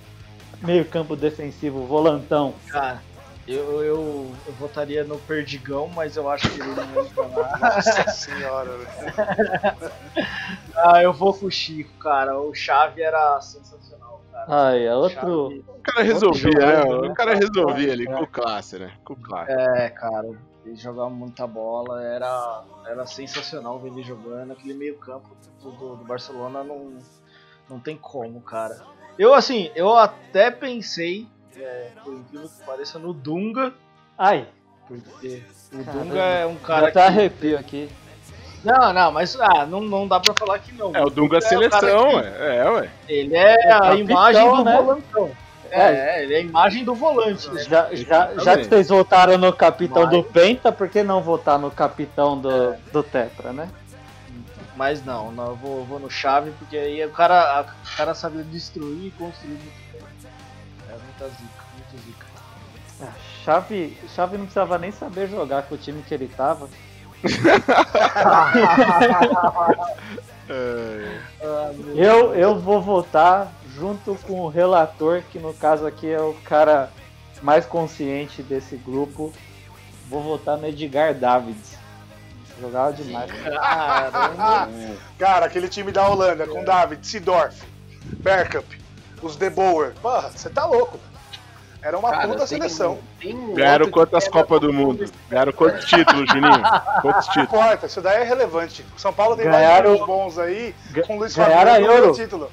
meio-campo defensivo, volantão? Cara, eu, eu, eu votaria no Perdigão, mas eu acho que ele não entra lá. Nossa senhora, velho. Ah, eu vou com o Chico, cara. O Chave era sensacional. Ai, é outro. Chave- O cara resolvia, né? jogador, né? O cara resolvia ali com o classe, né? Com classe. É, cara, ele jogava muita bola, era, era sensacional ver ele jogando. Aquele meio campo do, do, Barcelona não, não tem como, cara. Eu, assim, eu até pensei, é, por incrível que pareça, no Dunga, Ai, porque o Caramba. Dunga é um cara até que... arrepio aqui. Não, não, mas ah, não, não dá pra falar que não. É, o Dunga é o seleção, que- ué. É, ué. Ele é a capitão, imagem do né? volantão. É, ele é a imagem do volante, né? Já, já, já que vocês votaram no capitão Mas- do Penta, por que não votar no capitão do, do Tetra, né? Mas não, não eu vou, vou no chave, porque aí o cara, a- o cara sabe destruir e construir muito bem. É muita zica, muito zica. Ah, Chave, Chave não precisava nem saber jogar com o time que ele tava. É, Eu, eu vou votar junto com o relator, que no caso aqui é o cara mais consciente desse grupo, vou votar no Edgar Davids. Jogava demais. Cara, aquele time da Holanda com David, Sidorf, Bergkamp, os De Boer. Porra, você tá louco. Era uma Cara, puta tem- seleção. tem um Ganharam quantas Copas do Mundo? Ganharam quantos títulos, Juninho? Quantos Não títulos? importa, isso daí é relevante. São Paulo tem Ganharam- vários bons aí, com Luiz ganharam Fabiano a no Euro. título.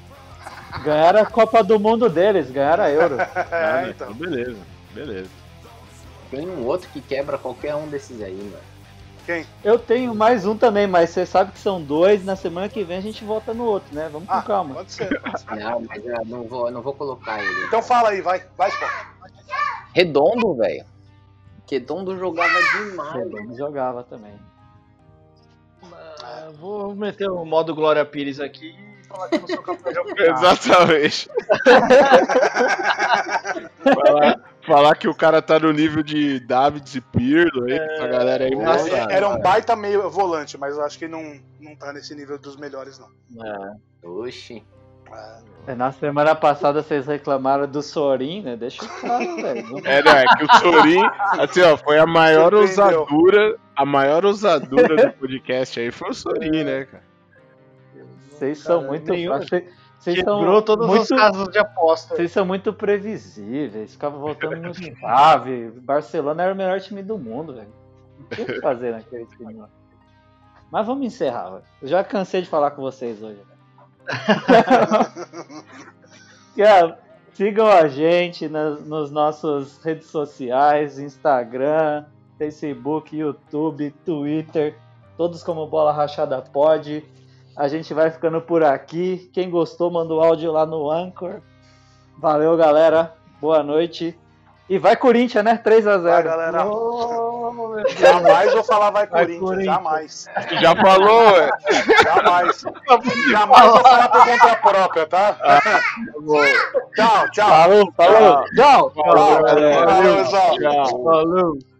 Ganharam a Copa do Mundo deles, ganharam a Euro. É, então. Beleza, beleza. Tem um outro que quebra qualquer um desses aí, mano. Quem? Eu tenho mais um também, mas você sabe que são dois. Na semana que vem a gente volta no outro, né? Vamos com Ah, calma. pode ser. Não, mas eu não vou, eu não vou colocar ele. Então fala aí, vai. Vai, Sport. Redondo, velho. Redondo jogava demais. Redondo jogava também. Ah, Vou meter o modo Glória Pires aqui e falar que eu não sou capaz de. Exatamente. falar, falar que o cara tá no nível de Davids e Pirlo aí, que essa galera aí sabe. Era um baita meio volante, mas eu acho que não, não tá nesse nível dos melhores, não. Oxi. É, Na semana passada vocês reclamaram do Sorin, né? Deixa claro, velho. É, não, é que o Sorin, assim, ó, foi a maior ousadura, a maior ousadura do podcast aí foi o Sorin, né, cara? Vocês são Cara, muito. nenhum- vocês são Quebrou todos muito, os casos de aposta. Vocês são muito previsíveis. Ficavam voltando no chave. Barcelona era o melhor time do mundo, velho. O que fazer naquele time lá. Mas vamos encerrar, velho. Eu já cansei de falar com vocês hoje, velho. Cara, sigam a gente nas, nos nossos redes sociais, Instagram, Facebook, YouTube, Twitter, todos como Bola Rachada Pod. A gente vai ficando por aqui. Quem gostou, manda o áudio lá no Anchor. Valeu, galera. Boa noite. E vai Corinthians, né? 3x0. Vai, galera. Oh. Jamais vou falar vai Vai, Corinthians, Corinthians. jamais. Já falou, é? Jamais. Jamais vou falar por conta própria, tá? tchau, tchau. Falou, falou. Tchau. Falou, galera. Valeu, pessoal. Tchau. Falou.